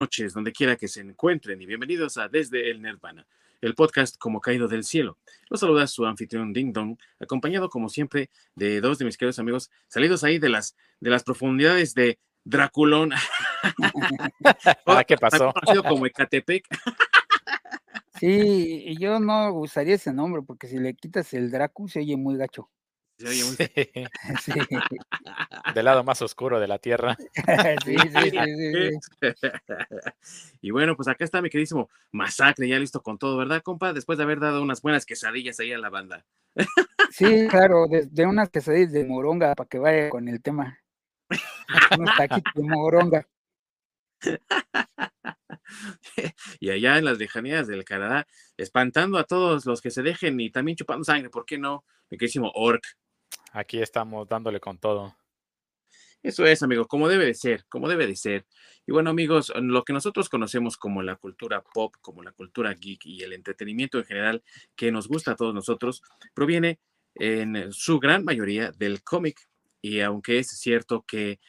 noches, donde quiera que se encuentren, y bienvenidos a Desde el Nirvana, el podcast como caído del cielo. Los saluda su anfitrión Ding Dong, acompañado como siempre de dos de mis queridos amigos salidos ahí de las, de las profundidades de Draculón. ¿Qué pasó? Conocido como Ecatepec. Sí, y yo no usaría ese nombre porque si le quitas el Dracu se oye muy gacho. Se oye muy- Sí, Del lado más oscuro de la tierra. sí, sí, sí, sí, sí. y bueno, pues acá está mi queridísimo Masacre, ya listo con todo, ¿verdad, compa? Después de haber dado unas buenas quesadillas ahí a la banda. Sí, claro, de, de unas quesadillas de moronga para que vaya con el tema. Unos taquitos de moronga. y allá en las lejanías del Canadá, espantando a todos los que se dejen y también chupando sangre, ¿por qué no? Mi queridísimo Orc. Aquí estamos dándole con todo. Eso es, amigo, como debe de ser, como debe de ser. Y bueno, amigos, lo que nosotros conocemos como la cultura pop, como la cultura geek y el entretenimiento en general que nos gusta a todos nosotros, proviene en su gran mayoría del cómic. Y aunque es cierto que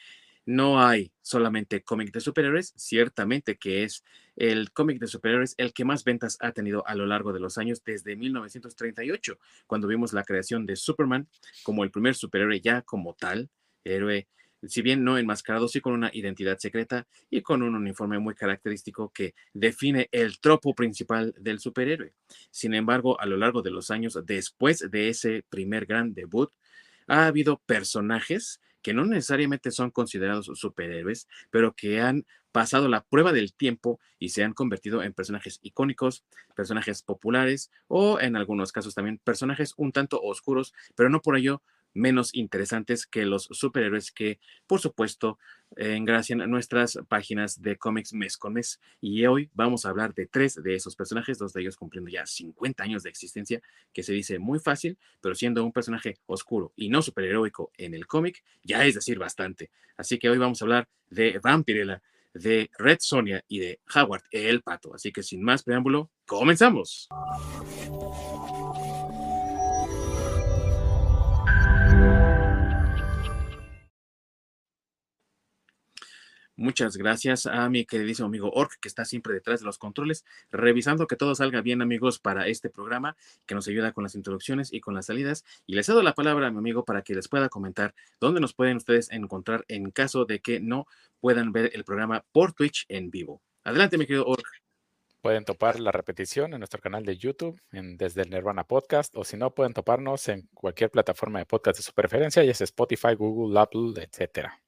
no hay solamente cómic de superhéroes, ciertamente que es el cómic de superhéroes el que más ventas ha tenido a lo largo de los años desde 1938, cuando vimos la creación de Superman como el primer superhéroe ya como tal, héroe si bien no enmascarado, sí con una identidad secreta y con un uniforme muy característico que define el tropo principal del superhéroe. Sin embargo, a lo largo de los años después de ese primer gran debut, ha habido personajes que no necesariamente son considerados superhéroes, pero que han pasado la prueba del tiempo y se han convertido en personajes icónicos, personajes populares o en algunos casos también personajes un tanto oscuros, pero no por ello menos interesantes que los superhéroes que, por supuesto, engracian nuestras páginas de cómics mes con mes. Y hoy vamos a hablar de tres de esos personajes, dos de ellos cumpliendo ya 50 años de existencia, que se dice muy fácil, pero siendo un personaje oscuro y no superheroico en el cómic, ya es decir bastante. Así que hoy vamos a hablar de Vampirella, de Red Sonia y de Howard el Pato. Así que sin más preámbulo, comenzamos. Muchas gracias a mi queridísimo amigo Orc, que está siempre detrás de los controles, revisando que todo salga bien, amigos, para este programa, que nos ayuda con las introducciones y con las salidas. Y les cedo la palabra a mi amigo para que les pueda comentar dónde nos pueden ustedes encontrar en caso de que no puedan ver el programa por Twitch en vivo. Adelante, mi querido Orc. Pueden topar la repetición en nuestro canal de YouTube, en Desde el Nirvana Podcast, o si no, pueden toparnos en cualquier plataforma de podcast de su preferencia, ya sea Spotify, Google, Apple, etcétera.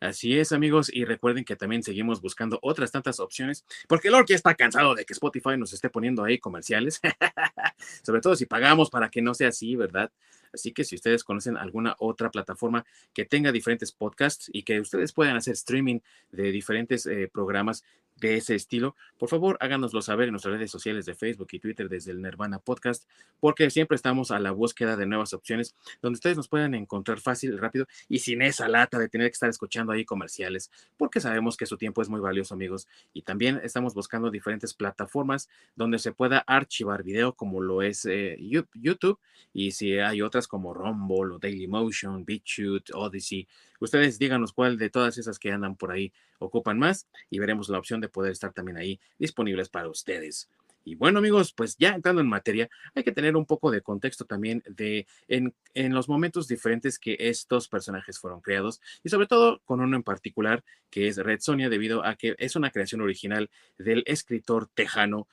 Así es, amigos, y recuerden que también seguimos buscando otras tantas opciones, porque el Orc ya está cansado de que Spotify nos esté poniendo ahí comerciales, sobre todo si pagamos para que no sea así, ¿verdad? Así que si ustedes conocen alguna otra plataforma que tenga diferentes podcasts y que ustedes puedan hacer streaming de diferentes eh, programas de ese estilo, por favor háganoslo saber en nuestras redes sociales de Facebook y Twitter desde el Nirvana Podcast, porque siempre estamos a la búsqueda de nuevas opciones donde ustedes nos puedan encontrar fácil, rápido y sin esa lata de tener que estar escuchando ahí comerciales, porque sabemos que su tiempo es muy valioso, amigos. Y también estamos buscando diferentes plataformas donde se pueda archivar video, como lo es eh, YouTube, y si hay otras como Rumble o Dailymotion, BitChute, Odyssey, ustedes díganos cuál de todas esas que andan por ahí ocupan más y veremos la opción de poder estar también ahí disponibles para ustedes. Y bueno, amigos, pues ya entrando en materia, hay que tener un poco de contexto también de en, en, los momentos diferentes que estos personajes fueron creados y sobre todo con uno en particular que es Red Sonia debido a que es una creación original del escritor tejano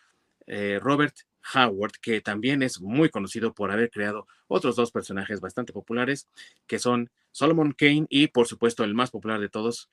eh, Robert Howard, que también es muy conocido por haber creado otros dos personajes bastante populares, que son Solomon Kane y por supuesto el más popular de todos,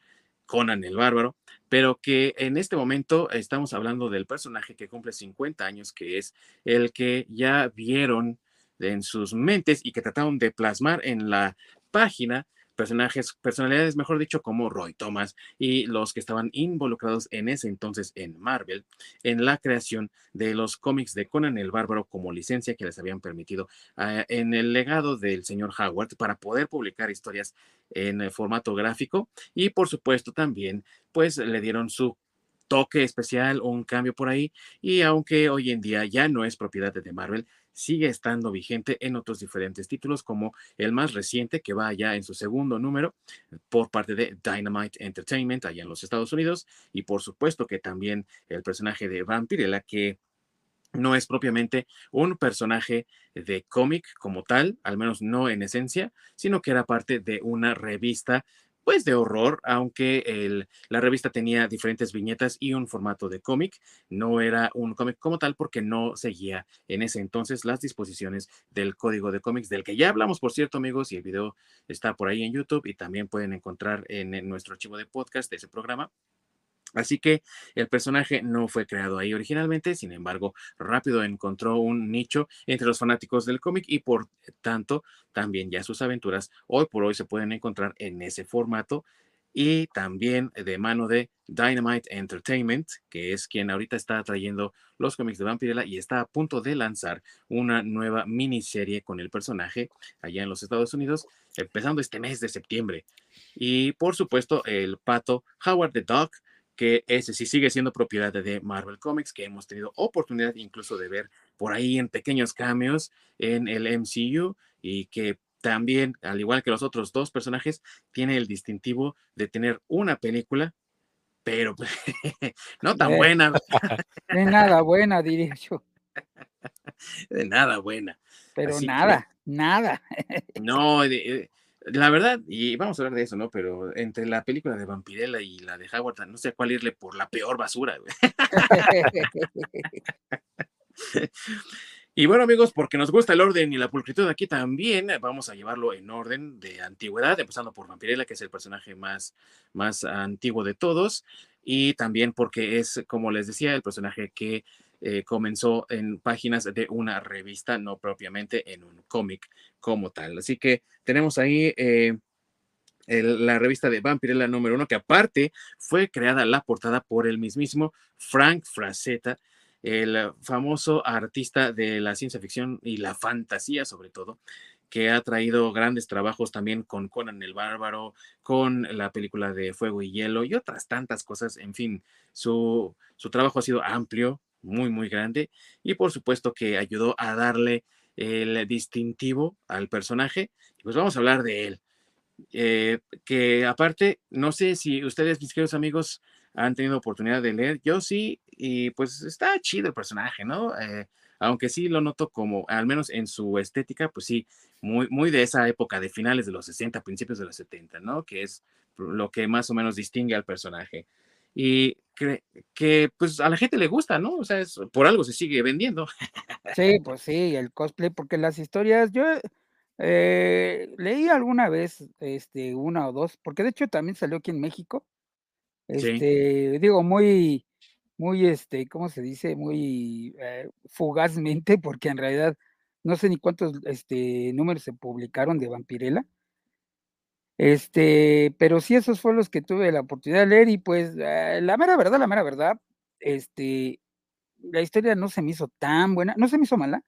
Conan el Bárbaro, pero que en este momento estamos hablando del personaje que cumple 50 años, que es el que ya vieron en sus mentes y que trataron de plasmar en la página personajes, personalidades, mejor dicho, como Roy Thomas y los que estaban involucrados en ese entonces en Marvel, en la creación de los cómics de Conan el Bárbaro como licencia que les habían permitido uh, en el legado del señor Howard para poder publicar historias en formato gráfico y por supuesto también pues le dieron su toque especial un cambio por ahí y aunque hoy en día ya no es propiedad de Marvel, sigue estando vigente en otros diferentes títulos, como el más reciente, que va ya en su segundo número por parte de Dynamite Entertainment allá en los Estados Unidos, y por supuesto que también el personaje de Vampirella, que no es propiamente un personaje de cómic como tal, al menos no en esencia, sino que era parte de una revista pues de horror, aunque el, la revista tenía diferentes viñetas y un formato de cómic, no era un cómic como tal porque no seguía en ese entonces las disposiciones del código de cómics del que ya hablamos, por cierto amigos, y el video está por ahí en YouTube y también pueden encontrar en, nuestro archivo de podcast de ese programa. Así que el personaje no fue creado ahí originalmente, sin embargo, rápido encontró un nicho entre los fanáticos del cómic y por tanto también ya sus aventuras hoy por hoy se pueden encontrar en ese formato y también de mano de Dynamite Entertainment, que es quien ahorita está trayendo los cómics de Vampirella y está a punto de lanzar una nueva miniserie con el personaje allá en los Estados Unidos, empezando este mes de septiembre. Y por supuesto, el pato Howard the Dog que ese sí sigue siendo propiedad de Marvel Comics, que hemos tenido oportunidad incluso de ver por ahí en pequeños cambios en el MCU y que también, al igual que los otros dos personajes, tiene el distintivo de tener una película, pero no tan buena. De nada buena, diría yo. De nada buena. Pero nada, nada. No, de, la verdad, y vamos a hablar de eso, ¿no? Pero entre la película de Vampirella y la de Howard, no sé cuál irle por la peor basura, y bueno, amigos, porque nos gusta el orden y la pulcritud aquí también, vamos a llevarlo en orden de antigüedad, empezando por Vampirella, que es el personaje más, más antiguo de todos, y también porque es, como les decía, el personaje que eh, comenzó en páginas de una revista, no propiamente en un cómic como tal. Así que tenemos ahí eh, la revista de Vampirella número uno, que aparte fue creada la portada por el mismísimo Frank Frazetta, el famoso artista de la ciencia ficción y la fantasía sobre todo, que ha traído grandes trabajos también con Conan el Bárbaro, con la película de Fuego y Hielo y otras tantas cosas. En fin, su, su trabajo ha sido amplio, muy, muy grande y por supuesto que ayudó a darle el distintivo al personaje. Pues vamos a hablar de él. Eh, que aparte, no sé si ustedes, mis queridos amigos, han tenido oportunidad de leer. Yo sí, y pues está chido el personaje, ¿no? Eh, aunque sí lo noto como, al menos en su estética, pues sí, muy, muy de esa época de finales de los 60, principios de los 70, ¿no? Que es lo que más o menos distingue al personaje y que, que, pues a la gente le gusta, ¿no? O sea, es, por algo se sigue vendiendo. Sí, pues sí, el cosplay, porque las historias, yo eh, leí alguna vez, este, una o dos, porque de hecho también salió aquí en México, este, digo, muy, muy, este, ¿cómo se dice? Muy eh, fugazmente, porque en realidad no sé ni cuántos, este, números se publicaron de Vampirella, este, pero sí, esos fueron los que tuve la oportunidad de leer y pues eh, la mera verdad, la mera verdad, este, la historia no se me hizo tan buena, no se me hizo mala,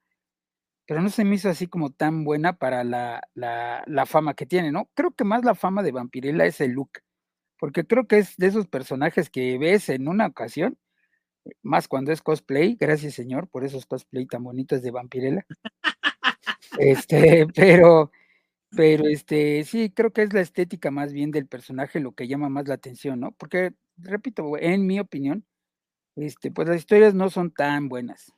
pero no se me hizo así como tan buena para la, la, la fama que tiene, ¿no? Creo que más la fama de Vampirella es el look, porque creo que es de esos personajes que ves en una ocasión, más cuando es cosplay, gracias señor por esos cosplay tan bonitos de Vampirella. Este, pero pero, este, sí, creo que es la estética más bien del personaje lo que llama más la atención, ¿no? Porque, repito, en mi opinión, este, pues las historias no son tan buenas.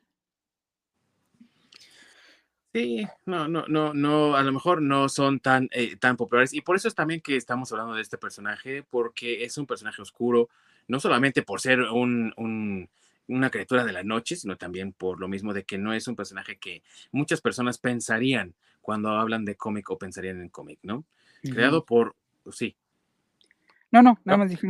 Sí, no, no, no, no, a lo mejor no son tan, eh, tan populares. Y por eso es también que estamos hablando de este personaje, porque es un personaje oscuro, no solamente por ser un, un, una criatura de la noche, sino también por lo mismo de que no es un personaje que muchas personas pensarían cuando hablan de cómic o pensarían en cómic, ¿no? Creado por, sí. No, no, nada más dije,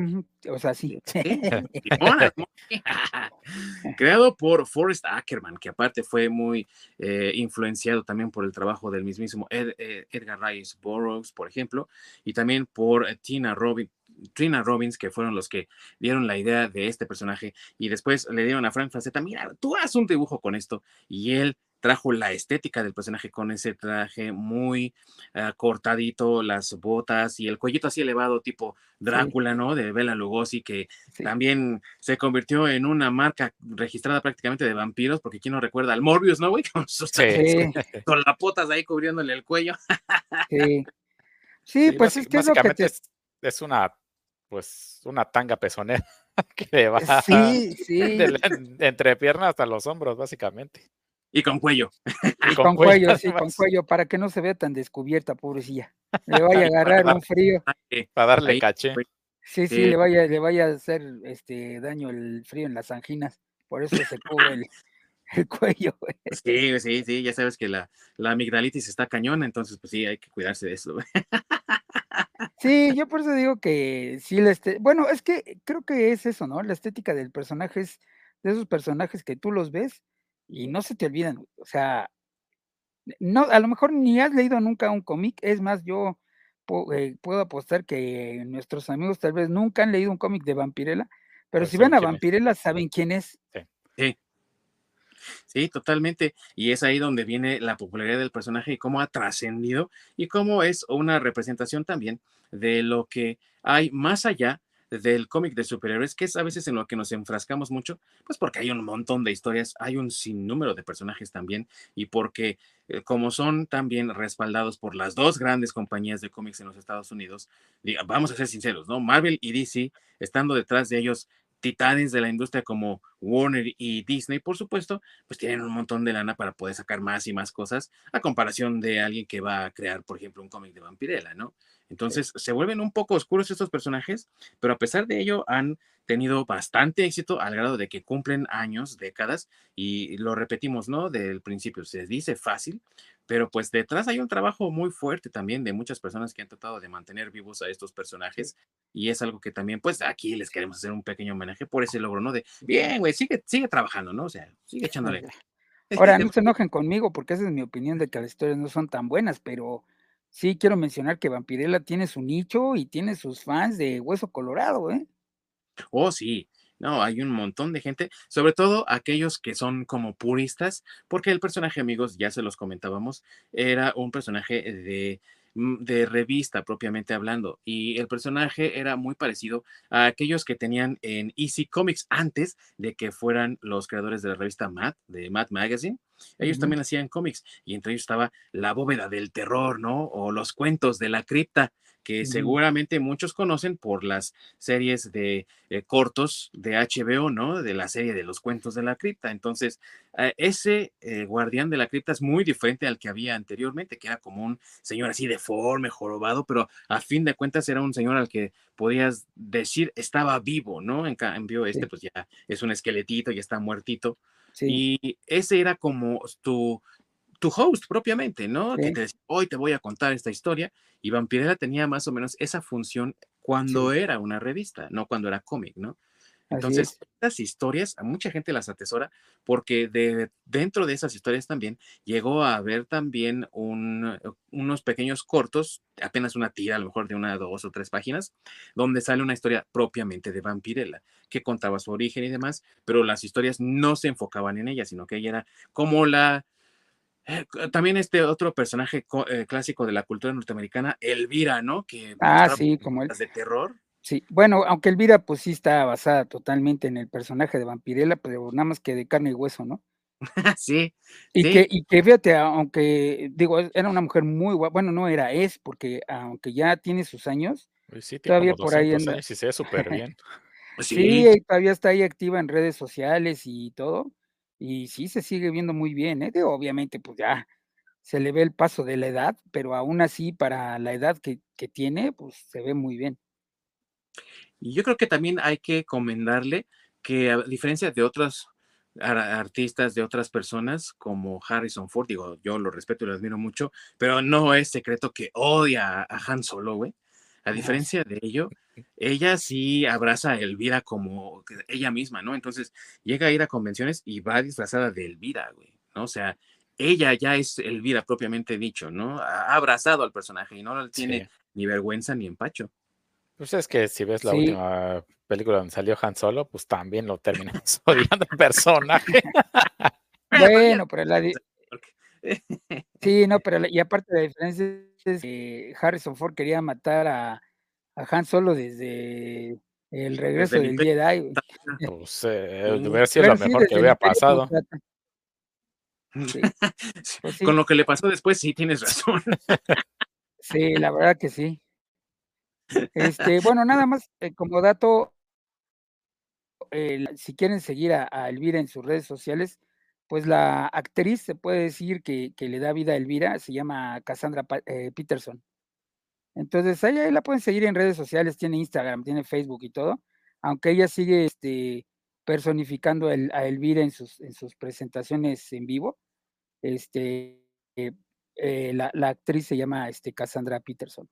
o sea, sí. Creado por Forrest Ackerman, que aparte fue muy eh, influenciado también por el trabajo del mismísimo eh, Edgar Rice Burroughs, por ejemplo, y también por Tina Robin, Trina Robbins, que fueron los que dieron la idea de este personaje y después le dieron a Frank Faceta, mira, tú haz un dibujo con esto y él trajo la estética del personaje con ese traje muy ah, cortadito, las botas y el cuellito así elevado, tipo Drácula, ¿no? De Bela Lugosi, que también se convirtió en una marca registrada prácticamente de vampiros, porque quién no recuerda al Morbius, ¿no, güey? Con sus con las potas ahí cubriéndole el cuello. sí. Sí, pues es que es lo que te... es, una, pues, una tanga pezonera que le va sí, sí. entre piernas hasta los hombros, básicamente. Y con cuello. Y con, cuello, sí, con cuello, para que no se vea tan descubierta, pobrecilla. Le vaya a agarrar un frío. Para darle caché. Sí, sí, le vaya, le vaya a hacer este daño el frío en las anginas. Por eso se cubre el, el cuello. Sí, sí, sí, ya sabes que la, la amigdalitis está cañona, entonces pues sí, hay que cuidarse de eso. Sí, yo por eso digo que sí, la este... bueno, es que creo que es eso, ¿no? La estética del personaje es de esos personajes que tú los ves y no se te olvidan, o sea, no, a lo mejor ni has leído nunca un cómic, es más, yo eh, puedo apostar que nuestros amigos tal vez nunca han leído un cómic de Vampirella, pero si ven a Vampirella saben quién es. Sí. sí. totalmente. Y es ahí donde viene la popularidad del personaje y cómo ha trascendido y cómo es una representación también de lo que hay más allá del cómic de superhéroes, que es a veces en lo que nos enfrascamos mucho, pues porque hay un montón de historias, hay un sinnúmero de personajes también, y porque eh, como son también respaldados por las dos grandes compañías de cómics en los Estados Unidos, vamos a ser sinceros, ¿no? Marvel y DC, estando detrás de ellos titanes de la industria como Warner y Disney, por supuesto, pues tienen un montón de lana para poder sacar más y más cosas a comparación de alguien que va a crear, por ejemplo, un cómic de Vampirella, ¿no? Entonces se vuelven un poco oscuros estos personajes, pero a pesar de ello han tenido bastante éxito al grado de que cumplen años, décadas, y lo repetimos, ¿no? Del principio, se dice fácil, pero pues detrás hay un trabajo muy fuerte también de muchas personas que han tratado de mantener vivos a estos personajes y es algo que también pues aquí les queremos hacer un pequeño homenaje por ese logro, ¿no? De, bien, güey, sigue, sigue trabajando, ¿no? O sea, sigue echándole. Ahora, no se enojen conmigo porque esa es mi opinión de que las historias no son tan buenas, pero sí quiero mencionar que Vampirella tiene su nicho y tiene sus fans de Hueso Colorado, ¿eh? Oh, sí. No, hay un montón de gente, sobre todo aquellos que son como puristas, porque el personaje, amigos, ya se los comentábamos, era un personaje de de revista propiamente hablando. Y el personaje era muy parecido a aquellos que tenían en Easy Comics antes de que fueran los creadores de la revista Matt, de Matt Magazine. Ellos también hacían cómics y entre ellos estaba La bóveda del terror, ¿no? O los cuentos de la cripta que seguramente muchos conocen por las series de eh, cortos de HBO, ¿no? De la serie de los cuentos de la cripta. Entonces, eh, ese eh, guardián de la cripta es muy diferente al que había anteriormente, que era como un señor así deforme, jorobado, pero a fin de cuentas era un señor al que podías decir estaba vivo, ¿no? En cambio, este pues ya es un esqueletito, y está muertito. Y ese era como tu, tu host propiamente, ¿no? Que te decía, hoy te voy a contar esta historia. Y Vampirella tenía más o menos esa función cuando era una revista, no cuando era cómic, ¿no? Entonces, estas historias, a mucha gente las atesora porque de, dentro de esas historias también llegó a haber también un, unos pequeños cortos, apenas una tira, a lo mejor de una, dos o tres páginas, donde sale una historia propiamente de Vampirella, que contaba su origen y demás, pero las historias no se enfocaban en ella, sino que ella era como la, también este otro personaje eh, clásico de la cultura norteamericana, Elvira, ¿no? Que ah, sí, como el de terror. Sí, bueno, aunque Elvira pues sí está basada totalmente en el personaje de Vampirella, pero nada más que de carne y hueso, ¿no? sí. Y, Que, y que fíjate, aunque digo, era una mujer muy guapa, bueno, no era, es, porque aunque ya tiene sus años, todavía por ahí anda. sí, se ve súper bien. sí. sí, todavía está ahí activa en redes sociales y todo. Y sí se sigue viendo muy bien, ¿eh? obviamente, pues ya se le ve el paso de la edad, pero aún así, para la edad que, tiene, pues se ve muy bien. Y yo creo que también hay que comendarle que a diferencia de otros artistas, de otras personas como Harrison Ford, digo, yo lo respeto y lo admiro mucho, pero no es secreto que odia a Han Solo, güey. A diferencia de ello, ella sí abraza a Elvira como ella misma, ¿no? Entonces llega a ir a convenciones y va disfrazada de Elvira, güey, ¿no? O sea, ella ya es Elvira propiamente dicho, ¿no? Ha abrazado al personaje y no tiene ni vergüenza ni empacho. Pues es que si ves la última película donde salió Han Solo, pues también lo terminas odiando el personaje. bueno, pero la, Sí, no, pero y aparte la diferencia es que Harrison Ford quería matar a, a Han Solo desde el regreso del Jedi. Pues eh, hubiera sido lo mejor que hubiera pasado. Pues Con lo que le pasó después, sí tienes razón. Sí, la verdad que sí. Este, bueno, nada más eh, como dato, si quieren seguir a, Elvira en sus redes sociales, pues la actriz se puede decir que, le da vida a Elvira, se llama Cassandra eh, Peterson. Entonces, ahí, la pueden seguir en redes sociales, tiene Instagram, tiene Facebook y todo, aunque ella sigue este, personificando a Elvira en sus, en sus presentaciones en vivo. Este, eh, eh, la, actriz se llama este, Cassandra Peterson.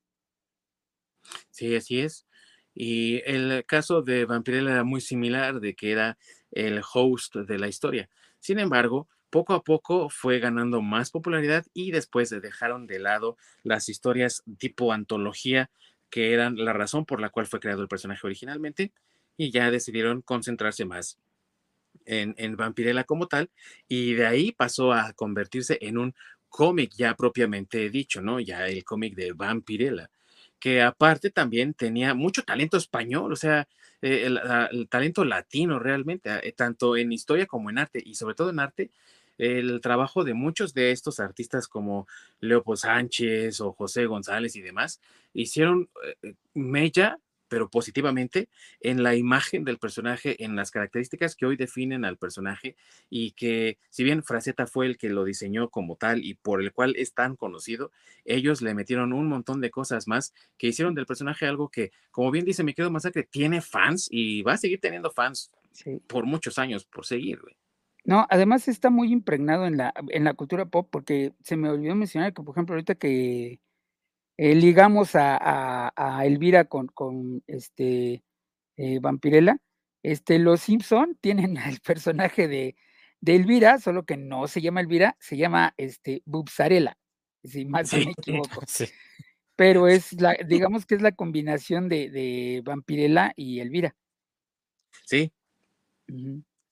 Sí, así es. Y el caso de Vampirella era muy similar, de que era el host de la historia. Sin embargo, poco a poco fue ganando más popularidad y después dejaron de lado las historias tipo antología, que eran la razón por la cual fue creado el personaje originalmente, y ya decidieron concentrarse más en, en Vampirella como tal, y de ahí pasó a convertirse en un cómic ya propiamente dicho, ¿no? Ya el cómic de Vampirella, que aparte también tenía mucho talento español, o sea, eh, el, talento latino realmente, eh, tanto en historia como en arte, y sobre todo en arte, el trabajo de muchos de estos artistas como Leopold Sánchez o José González y demás, hicieron eh, mella pero positivamente en la imagen del personaje, en las características que hoy definen al personaje y que si bien Fraceta fue el que lo diseñó como tal y por el cual es tan conocido, ellos le metieron un montón de cosas más que hicieron del personaje algo que, como bien dice Mi querido Masacre, tiene fans y va a seguir teniendo fans por muchos años, por seguir. No, además está muy impregnado en la, en la cultura pop porque se me olvidó mencionar que, por ejemplo, ahorita que eh, ligamos a, Elvira con, con este eh, Vampirella. Este, los Simpson tienen el personaje de, Elvira, solo que no se llama Elvira, se llama este Bubsarela, si más no me equivoco. Pero es la, digamos que es la combinación de, de Vampirella y Elvira. Sí.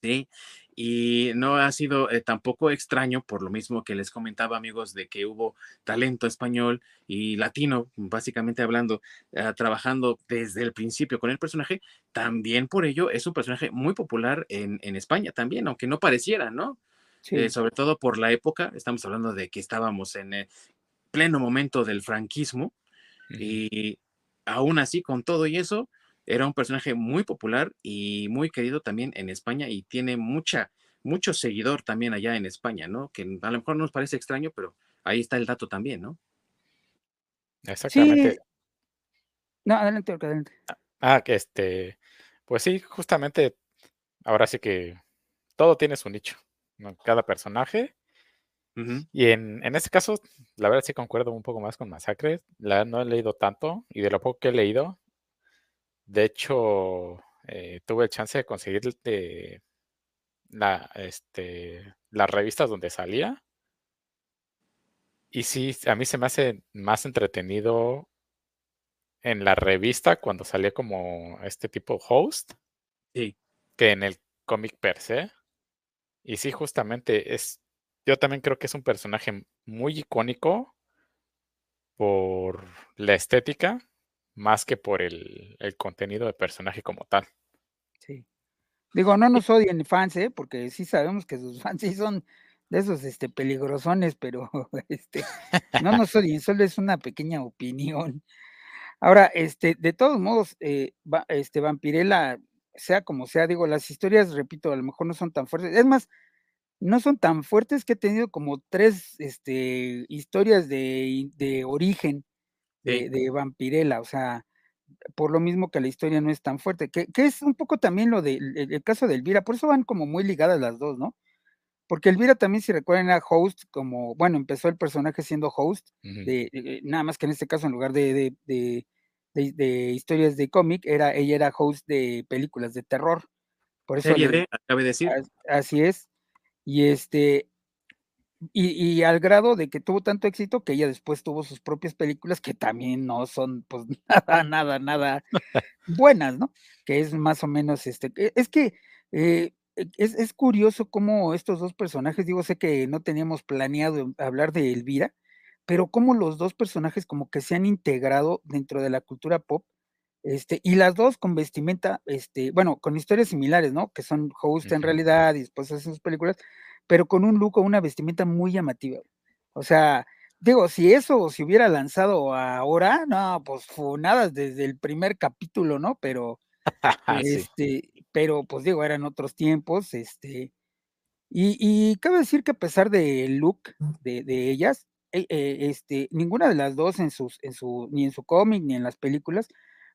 Sí, y no ha sido eh, tampoco extraño, por lo mismo que les comentaba, amigos, de que hubo talento español y latino, básicamente hablando, ah, trabajando desde el principio con el personaje, también por ello es un personaje muy popular en, España también, aunque no pareciera, ¿no? Eh, sobre todo por la época, estamos hablando de que estábamos en el pleno momento del franquismo y aún así, con todo y eso, era un personaje muy popular y muy querido también en España y tiene mucha, mucho seguidor también allá en España, ¿no? Que a lo mejor nos parece extraño, pero ahí está el dato también, ¿no? Exactamente. No, adelante, adelante. Ah, que este, pues sí, justamente, ahora sí que todo tiene su nicho, ¿no? Cada personaje. Y en, en, este caso, la verdad sí concuerdo un poco más con Masacre. La, no he leído tanto y de lo poco que he leído, de hecho, eh, tuve el chance de conseguir la, este, las revistas donde salía. Y sí, a mí se me hace más entretenido en la revista cuando salía como este tipo host sí. que en el cómic per se. Y sí, justamente es, yo también creo que es un personaje muy icónico por la estética más que por el, contenido de personaje como tal. Sí. Digo, no nos odien fans, ¿eh? porque sí sabemos que sus fans sí son de esos este, peligrosones, pero este, no nos odien, solo es una pequeña opinión. Ahora, este, de todos modos, eh, este, Vampirella, sea como sea, digo, las historias, repito, a lo mejor no son tan fuertes. Es más, no son tan fuertes que he tenido como tres este, historias de, de origen de, Vampirella, o sea, por lo mismo que la historia no es tan fuerte, que, es un poco también lo del el, caso de Elvira, por eso van como muy ligadas las dos, ¿no? Porque Elvira también, si recuerdan, era host, como, bueno, empezó el personaje siendo host, de, nada más que en este caso, en lugar de, de, historias de cómic, era, ella era host de películas de terror. Por eso Serie de, de decir. Así es. Y este, y, al grado de que tuvo tanto éxito que ella después tuvo sus propias películas que también no son pues nada, nada, nada buenas, ¿no? Que es más o menos este, e, es que eh, e, es, es, curioso cómo estos dos personajes, digo, sé que no teníamos planeado hablar de Elvira, pero cómo los dos personajes como que se han integrado dentro de la cultura pop, este, y las dos con vestimenta, este, bueno, con historias similares, ¿no? Que son host en realidad y después hacen sus películas, pero con un look o una vestimenta muy llamativa. O sea, digo, si eso se hubiera lanzado ahora, no, pues nada desde el primer capítulo, ¿no? Pero, este, pero pues digo, eran otros tiempos, este, y, cabe decir que a pesar del look de, ellas, eh, eh, este, ninguna de las dos en sus, en su, ni en su cómic ni en las películas,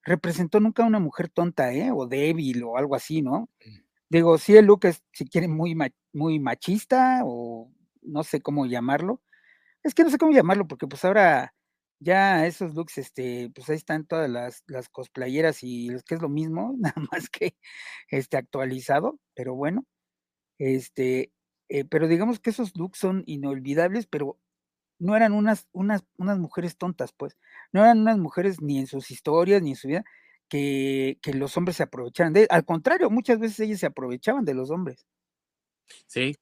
representó nunca a una mujer tonta, ¿eh? O débil o algo así, ¿no? Digo, sí, el look es, si quieren, muy, muy machista o no sé cómo llamarlo, es que no sé cómo llamarlo, porque pues ahora ya esos looks, este, pues ahí están todas las, las cosplayeras y es que es lo mismo, nada más que este actualizado, pero bueno, este, eh, pero digamos que esos looks son inolvidables, pero no eran unas, unas, unas mujeres tontas, pues, no eran unas mujeres ni en sus historias ni en su vida que, que los hombres se aprovecharan de, al contrario, muchas veces ellas se aprovechaban de los hombres. Sí,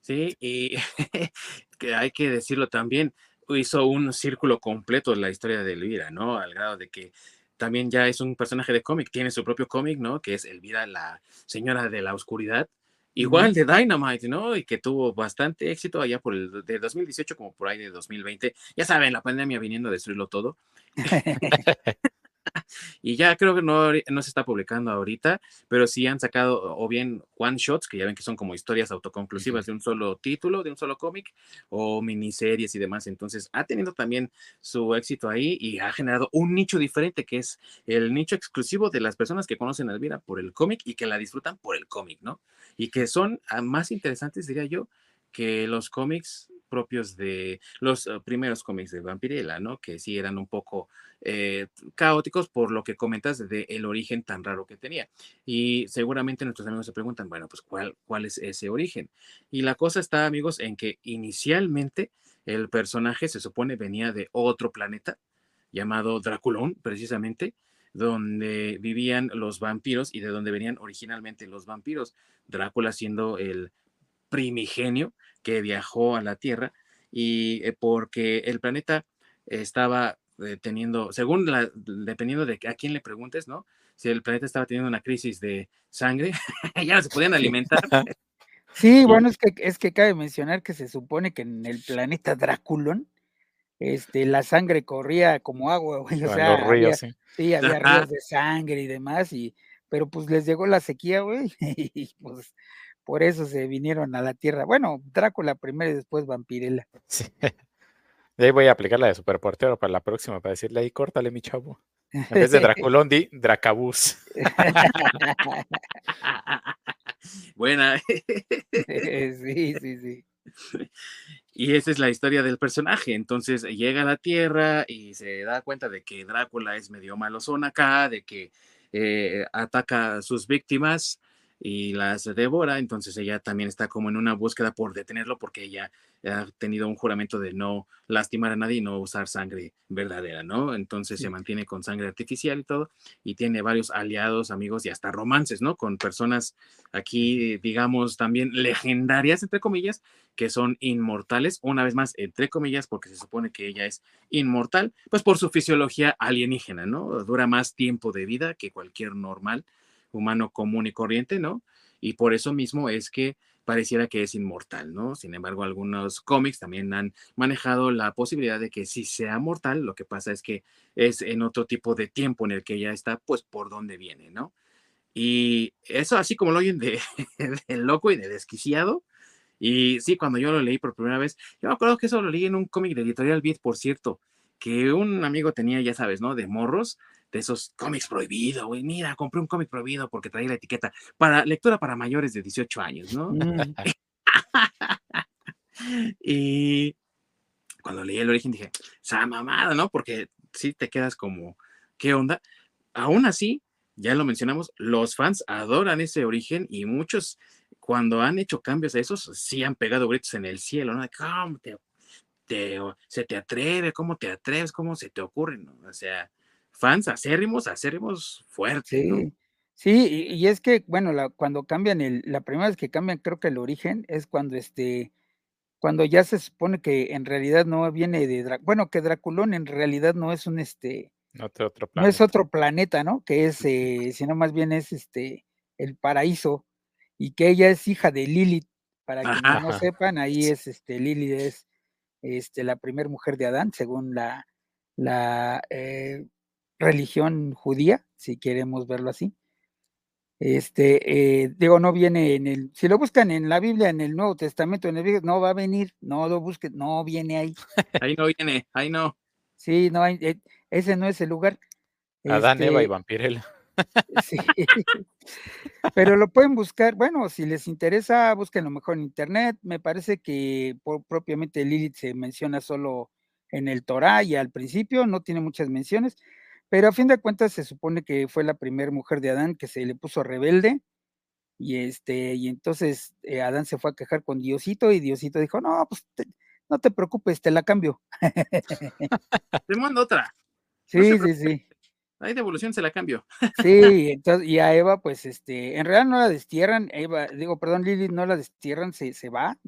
sí, y que hay que decirlo también, hizo un círculo completo la historia de Elvira, ¿no? Al grado de que también ya es un personaje de cómic, tiene su propio cómic, ¿no? Que es Elvira, la señora de la oscuridad, igual de Dynamite, ¿no? Y que tuvo bastante éxito allá por el de 2018 como por ahí de 2020. Ya saben, la pandemia viniendo a destruirlo todo. y ya creo que no, no se está publicando ahorita, pero sí han sacado o bien one shots, que ya ven que son como historias autoconclusivas de un solo título, de un solo cómic, o miniseries y demás. Entonces ha tenido también su éxito ahí y ha generado un nicho diferente, que es el nicho exclusivo de las personas que conocen a Elvira por el cómic y que la disfrutan por el cómic, ¿no? Y que son ah, más interesantes, diría yo, que los cómics propios de los eh, primeros cómics de Vampirella, ¿no? Que sí eran un poco eh, caóticos por lo que comentas de el origen tan raro que tenía. Y seguramente nuestros amigos se preguntan, bueno, pues ¿cuál, cuál es ese origen? Y la cosa está, amigos, en que inicialmente el personaje se supone venía de otro planeta llamado Draculón, precisamente, donde vivían los vampiros y de donde venían originalmente los vampiros. Drácula siendo el primigenio que viajó a la Tierra y eh, porque el planeta estaba eh, teniendo, según la, dependiendo de a quién le preguntes, ¿no? Si el planeta estaba teniendo una crisis de sangre, ya no se podían alimentar. Sí, bueno, es que, es que cabe mencionar que se supone que en el planeta Draculón, este, la sangre corría como agua, güey, o sea, había, sí. había ríos de sangre y demás, y, pero pues les llegó la sequía, güey, y pues por eso se vinieron a la Tierra. Bueno, Drácula primero y después Vampirella. Sí. De ahí voy a aplicar la de superportero para la próxima, para decirle ahí, córtale, mi chavo. En vez de Draculón, di Dracabús. Buena. sí, sí, sí. Y esa es la historia del personaje. Entonces llega a la Tierra y se da cuenta de que Drácula es medio malozón acá, de que eh, ataca a sus víctimas y las devora, entonces ella también está como en una búsqueda por detenerlo porque ella ha tenido un juramento de no lastimar a nadie y no usar sangre verdadera, ¿no? Entonces se mantiene con sangre artificial y todo y tiene varios aliados, amigos y hasta romances, ¿no? Con personas aquí, digamos, también legendarias, entre comillas, que son inmortales, una vez más, entre comillas, porque se supone que ella es inmortal, pues por su fisiología alienígena, ¿no? Dura más tiempo de vida que cualquier normal humano común y corriente, ¿no? Y por eso mismo es que pareciera que es inmortal, ¿no? Sin embargo, algunos cómics también han manejado la posibilidad de que si sea mortal, lo que pasa es que es en otro tipo de tiempo en el que ya está, pues por dónde viene, ¿no? Y eso así como lo oyen de, de loco y de desquiciado. Y sí, cuando yo lo leí por primera vez, yo me acuerdo que eso lo leí en un cómic de Editorial Beat, por cierto, que un amigo tenía, ya sabes, ¿no? De morros, de esos cómics prohibidos, güey. Mira, compré un cómic prohibido porque traía la etiqueta para lectura para mayores de 18 años, ¿no? Mm. y cuando leí el origen dije, esa mamada, ¿no? Porque sí te quedas como, ¿qué onda? Aún así, ya lo mencionamos, los fans adoran ese origen y muchos cuando han hecho cambios a esos, sí han pegado gritos en el cielo, ¿no? ¿Cómo te, se te atreve? ¿Cómo te atreves? ¿Cómo se te ocurre? ¿no? O sea, fans acérrimos, acérrimos fuertes. Sí. Sí, y, es que, bueno, la, cuando cambian el, la primera vez que cambian, creo que el origen es cuando este, cuando ya se supone que en realidad no viene de, bueno, que Draculón en realidad no es un este, no, otro no es otro planeta, ¿no? Que es, eh, sino más bien es este, el paraíso, y que ella es hija de Lilith, para quienes no sepan, ahí es este, Lilith es este, la primera mujer de Adán, según la, la eh, religión judía, si queremos verlo así. Este, eh, digo, no viene en el, si lo buscan en la Biblia, en el Nuevo Testamento, en el Viejo, no va a venir, no lo busquen, no viene ahí. Ahí no viene, ahí no. Sí, no, hay, eh, ese no es el lugar. Adán, Eva y este Vampirella. Sí. Pero lo pueden buscar, bueno, si les interesa, búsquenlo mejor en internet. Me parece que por, propiamente Lilith se menciona solo en el Torah y al principio, no tiene muchas menciones. Pero a fin de cuentas se supone que fue la primera mujer de Adán que se le puso rebelde y este y entonces eh, Adán se fue a quejar con Diosito y Diosito dijo, "No, pues no te preocupes, te la cambio." Te mando otra. Sí, sí, sí. Ahí de evolución se la cambio. Sí, entonces, y a Eva, pues, este, en realidad no la destierran, Eva, digo, perdón, Lili, no la destierran, se, se va,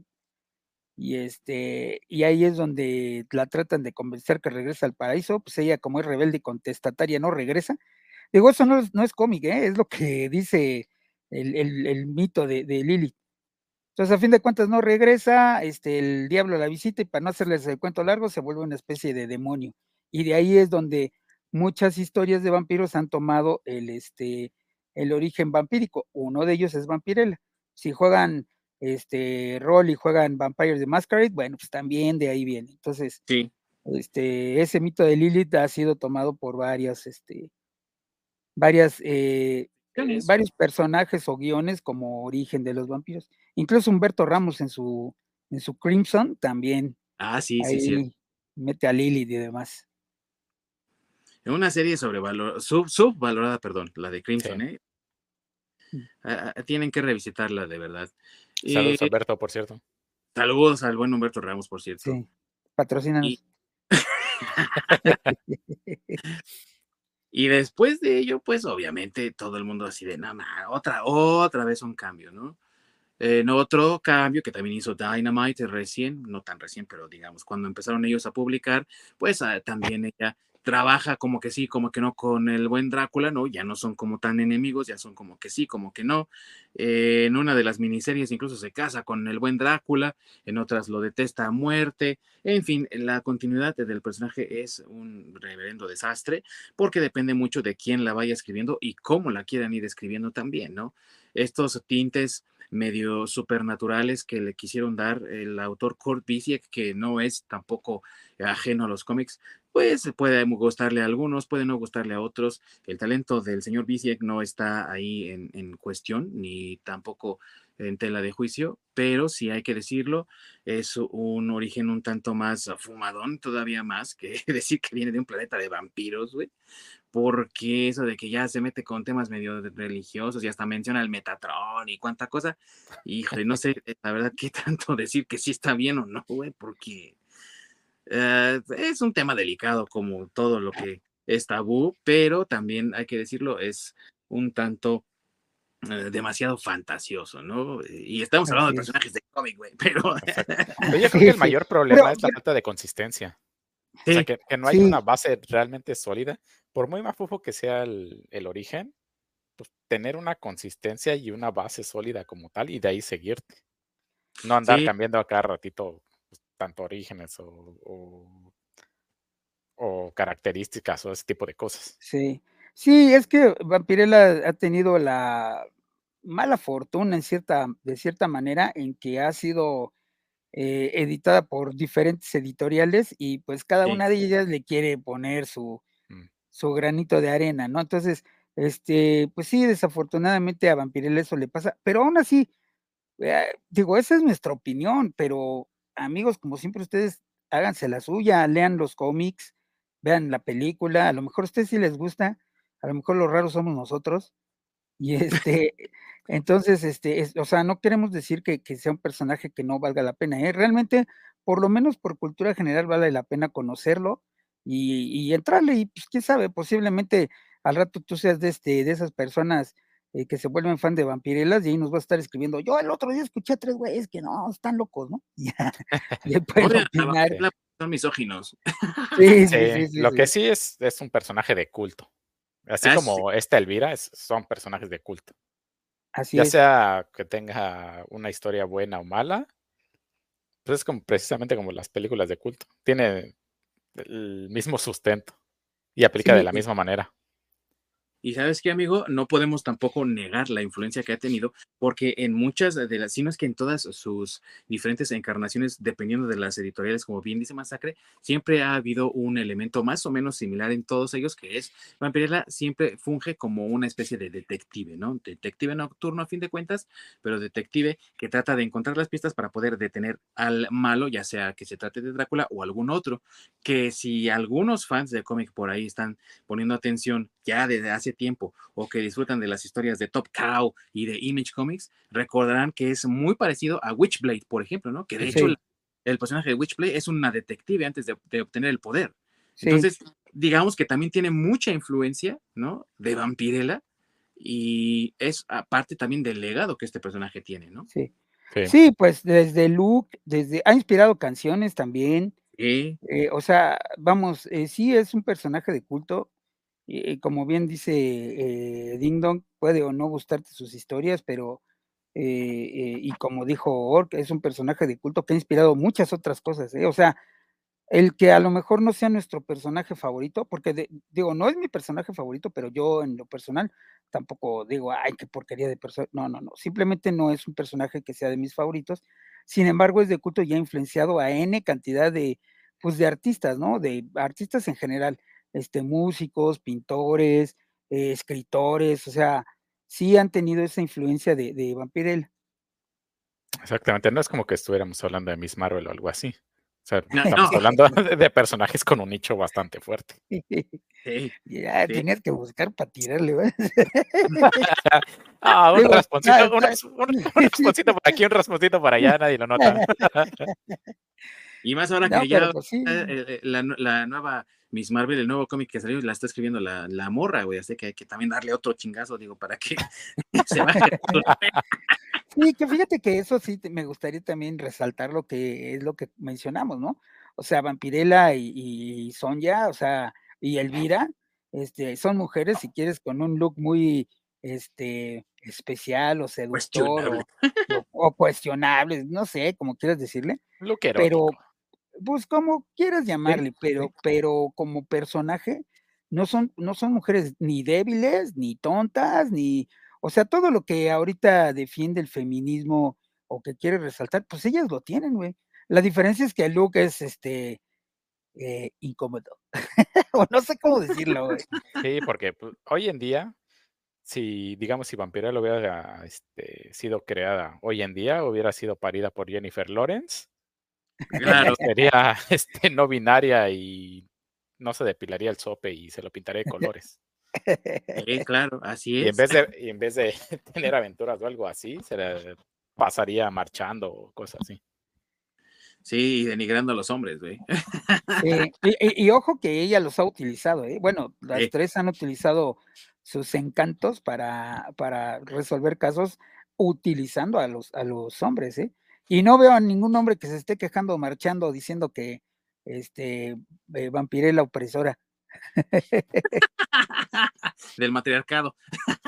y este, y ahí es donde la tratan de convencer que regresa al paraíso, pues ella como es rebelde y contestataria no regresa. Digo, eso no es, no es cómic, ¿eh? es lo que dice el, mito de, de, Lili. Entonces, a fin de cuentas, no regresa, este, el diablo la visita y para no hacerles el cuento largo, se vuelve una especie de demonio. Y de ahí es donde muchas historias de vampiros han tomado el, este, el origen vampírico. Uno de ellos es Vampirella. Si juegan este rol y juegan Vampires de Masquerade, bueno, pues también de ahí viene. Entonces, sí. este, ese mito de Lilith ha sido tomado por varias, este, varias, eh, varios personajes o guiones como origen de los vampiros. Incluso Humberto Ramos en su, en su Crimson también. Ah, sí, sí, sí. Mete a Lilith y demás. En una serie sobrevalorada, sub, subvalorada, perdón, la de Crimson, ¿eh? Mm. Ah, ah, tienen que revisitarla de verdad. Saludos, Alberto, por cierto. Saludos al buen Humberto Ramos, por cierto. Sí, patrocínanos. Y... después de ello, pues obviamente todo el mundo así de, nada, otra, otra vez un cambio, ¿no? En otro cambio que también hizo Dynamite recién, no tan recién, pero digamos, cuando empezaron ellos a publicar, pues ah, también ella trabaja como que sí, como que no con el buen Drácula, ¿no? Ya no son como tan enemigos, ya son como que sí, como que no. Eh, en una de las miniseries incluso se casa con el buen Drácula, en otras lo detesta a muerte. En fin, la continuidad del personaje es un reverendo desastre porque depende mucho de quién la vaya escribiendo y cómo la quieran ir escribiendo también, ¿no? Estos tintes medio supernaturales que le quisieron dar el autor Kurt Busiek, que no es tampoco ajeno a los cómics, pues puede gustarle a algunos, puede no gustarle a otros. El talento del señor Busiek no está ahí en, en cuestión, ni tampoco en tela de juicio, pero sí hay que decirlo, es un origen un tanto más fumadón, todavía más que decir que viene de un planeta de vampiros, güey, porque eso de que ya se mete con temas medio religiosos y hasta menciona el Metatron y cuánta cosa, híjole, no sé, eh, la verdad, qué tanto decir que sí está bien o no, güey, porque eh, es un tema delicado como todo lo que es tabú, pero también hay que decirlo, es un tanto eh, demasiado fantasioso, ¿no? Y estamos hablando de personajes de cómic, güey, pero... yo creo que el mayor problema es la falta de consistencia. O sea, que, no hay una base realmente sólida. Por muy mafufo que sea el, origen, pues tener una consistencia y una base sólida como tal y de ahí seguirte. No andar cambiando a cada ratito pues, tanto orígenes o, o, características o ese tipo de cosas. Sí. Sí, es que Vampirella ha tenido la mala fortuna en cierta, de cierta manera en que ha sido eh, editada por diferentes editoriales y pues cada una de ellas le quiere poner su. Su granito de arena, ¿no? Entonces, este, pues sí, desafortunadamente a Vampirella eso le pasa, pero aún así, eh, digo, esa es nuestra opinión, pero amigos, como siempre ustedes, háganse la suya, lean los cómics, vean la película, a lo mejor a ustedes sí les gusta, a lo mejor los raros somos nosotros, y este, entonces, este, o sea, no queremos decir que, sea un personaje que no valga la pena, ¿eh? Realmente, por lo menos por cultura general, vale la pena conocerlo y, entrarle, y pues quién sabe, posiblemente al rato tú seas de, este, de esas personas eh, que se vuelven fan de vampirelas y ahí nos va a estar escribiendo, yo el otro día escuché a tres güeyes que no, están locos, ¿no? Y ya, pueden opinar. Son misóginos. Sí, sí, sí, Lo que sí es, es un personaje de culto. Así ah, como esta Elvira, son personajes de culto. Así ya sea que tenga una historia buena o mala, pues es como precisamente como las películas de culto. Tiene el mismo sustento y aplica de la misma manera. Y sabes qué, amigo, no podemos tampoco negar la influencia que ha tenido, porque en muchas de las, sino es que en todas sus diferentes encarnaciones, dependiendo de las editoriales, como bien dice Masacre, siempre ha habido un elemento más o menos similar en todos ellos, que es Vampirella siempre funge como una especie de detective, ¿no? Detective nocturno a fin de cuentas, pero detective que trata de encontrar las pistas para poder detener al malo, ya sea que se trate de Drácula o algún otro, que si algunos fans de cómic por ahí están poniendo atención ya desde hace tiempo o que disfrutan de las historias de Top Cow y de Image Comics, recordarán que es muy parecido a Witchblade, por ejemplo, ¿no? Que de hecho el, personaje de Witchblade es una detective antes de, obtener el poder. Entonces, digamos que también tiene mucha influencia, ¿no? De Vampirella y es aparte también del legado que este personaje tiene, ¿no? Sí. Sí, pues desde Luke, desde ha inspirado canciones también. Eh, o sea, vamos, eh, sí es un personaje de culto y, como bien dice eh, Ding Dong, puede o no gustarte sus historias, pero, eh, eh, y como dijo Ork, es un personaje de culto que ha inspirado muchas otras cosas, o sea, el que a lo mejor no sea nuestro personaje favorito, porque digo, no es mi personaje favorito, pero yo en lo personal tampoco digo, ay, qué porquería de persona. No, no, no. Simplemente no es un personaje que sea de mis favoritos. Sin embargo, es de culto y ha influenciado a N cantidad de, pues, de artistas, ¿no? De artistas en general este, músicos, pintores, eh, escritores, o sea, sí han tenido esa influencia de, de Vampirella. Exactamente, no es como que estuviéramos hablando de Miss Marvel o algo así. O sea, estamos hablando de, personajes con un nicho bastante fuerte. ya tenías que buscar para tirarle. ah, un rasponcito, un, por aquí, un rasponcito para allá, nadie lo nota. Y más ahora que ya pues eh, eh, la, la, nueva Miss Marvel, el nuevo cómic que salió, la está escribiendo la, la morra, güey. Así que hay que también darle otro chingazo, digo, para que se baje. sí, que fíjate que eso sí me gustaría también resaltar lo que es lo que mencionamos, ¿no? O sea, Vampirella y, y Sonja, o sea, y Elvira, este, son mujeres, si quieres, con un look muy este especial o seductor o, cuestionable, no sé, como quieras decirle. pero, pues como quieras llamarle, pero, pero como personaje, no son, no son mujeres ni débiles, ni tontas, ni, o sea, todo lo que ahorita defiende el feminismo o que quiere resaltar, pues ellas lo tienen, güey. La diferencia es que Luke es este eh, incómodo. o no sé cómo decirlo, güey. Sí, porque pues, hoy en día, si, digamos, si Vampira lo hubiera este, sido creada hoy en día, hubiera sido parida por Jennifer Lawrence, Claro. Sería este, no binaria y no se depilaría el sope y se lo pintaría de colores. Sí, claro, así es. Y en vez de, y en vez de tener aventuras o algo así, se pasaría marchando o cosas así. Sí, denigrando a los hombres, güey. y, ojo que ella los ha utilizado, ¿eh? Bueno, las tres han utilizado sus encantos para, para resolver casos utilizando a los, a los hombres, ¿eh? Y no veo a ningún hombre que se esté quejando, marchando, diciendo que este eh, la opresora. Del matriarcado.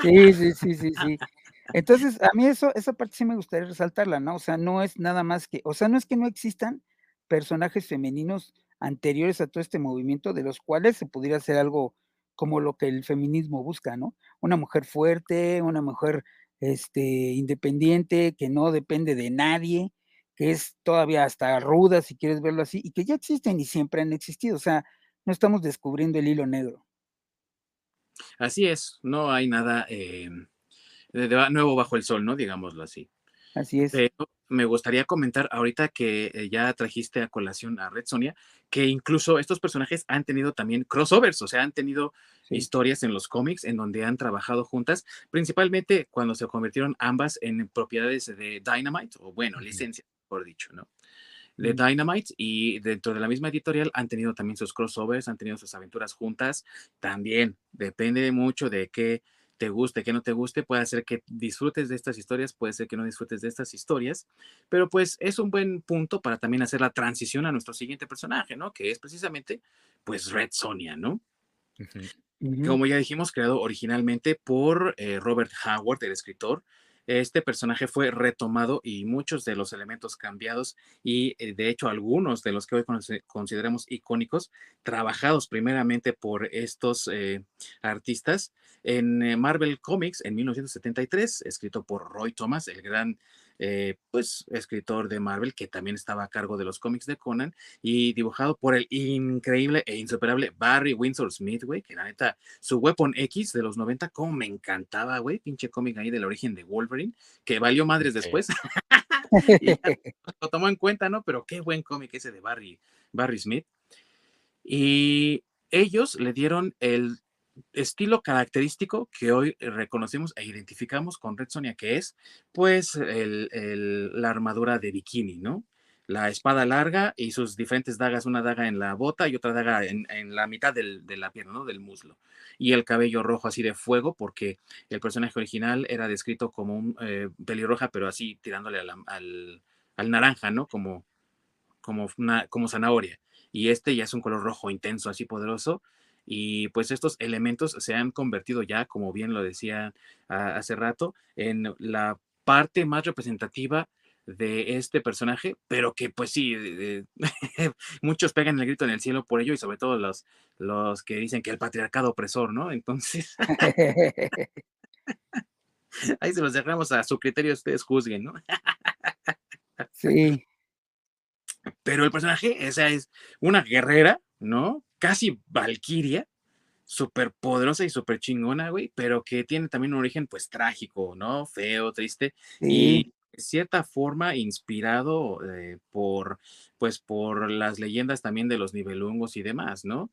Sí, sí, sí, sí, sí. Entonces, a mí eso, esa parte sí me gustaría resaltarla, ¿no? O sea, no es nada más que, o sea, no es que no existan personajes femeninos anteriores a todo este movimiento, de los cuales se pudiera hacer algo como lo que el feminismo busca, ¿no? Una mujer fuerte, una mujer este, independiente, que no depende de nadie, que es todavía hasta ruda, si quieres verlo así, y que ya existen y siempre han existido. O sea, no estamos descubriendo el hilo negro. Así es, no hay nada eh, de nuevo bajo el sol, ¿no? Digámoslo así. Así es. me gustaría comentar ahorita que eh, ya trajiste a colación a Red Sonia, que incluso estos personajes han tenido también crossovers, o sea, han tenido historias en los cómics en donde han trabajado juntas, principalmente cuando se convirtieron ambas en propiedades de Dynamite, o bueno, licencias, por dicho, ¿no? De Dynamite y dentro de la misma editorial han tenido también sus crossovers, han tenido sus aventuras juntas, también depende mucho de qué te guste, que no te guste, puede ser que disfrutes de estas historias, puede ser que no disfrutes de estas historias, pero pues es un buen punto para también hacer la transición a nuestro siguiente personaje, ¿no? Que es precisamente, pues, Red Sonia, ¿no? Como ya dijimos, creado originalmente por eh, Robert Howard, el escritor, este personaje fue retomado y muchos de los elementos cambiados y eh, de hecho algunos de los que hoy consideramos icónicos, trabajados primeramente por estos eh, artistas en eh, Marvel Comics en 1973, escrito por Roy Thomas, el gran eh, pues escritor de Marvel, que también estaba a cargo de los cómics de Conan, y dibujado por el increíble e insuperable Barry Windsor Smith, güey, que la neta, su Weapon X de los 90, como me encantaba, güey, pinche cómic ahí del origen de Wolverine, que valió madres después. lo tomó en cuenta, ¿no? Pero qué buen cómic ese de Barry, Barry Smith. Y ellos le dieron el estilo característico que hoy reconocemos e identificamos con Red Sonia, que es pues la armadura de bikini, ¿no? La espada larga y sus diferentes dagas, una daga en la bota y otra daga en, la mitad de la pierna, ¿no? Del muslo. Y el cabello rojo así de fuego, porque el personaje original era descrito como un eh, pelirroja, pero así tirándole al, naranja, ¿no? Como, como, una, como zanahoria. Y este ya es un color rojo intenso, así poderoso, y pues estos elementos se han convertido ya, como bien lo decía ah, hace rato, en la parte más representativa de este personaje, pero que pues sí, muchos pegan el grito en el cielo por ello y sobre todo los, los que dicen que el patriarcado opresor, ¿no? Entonces, ahí se los dejamos a su criterio, ustedes juzguen, ¿no? sí. Pero el personaje, esa es una guerrera, ¿no? Casi valquiria, súper poderosa y súper chingona, güey, pero que tiene también un origen, pues, trágico, ¿no? Feo, triste, y de cierta forma inspirado eh, por, pues, por las leyendas también de los nivelungos y demás, ¿no?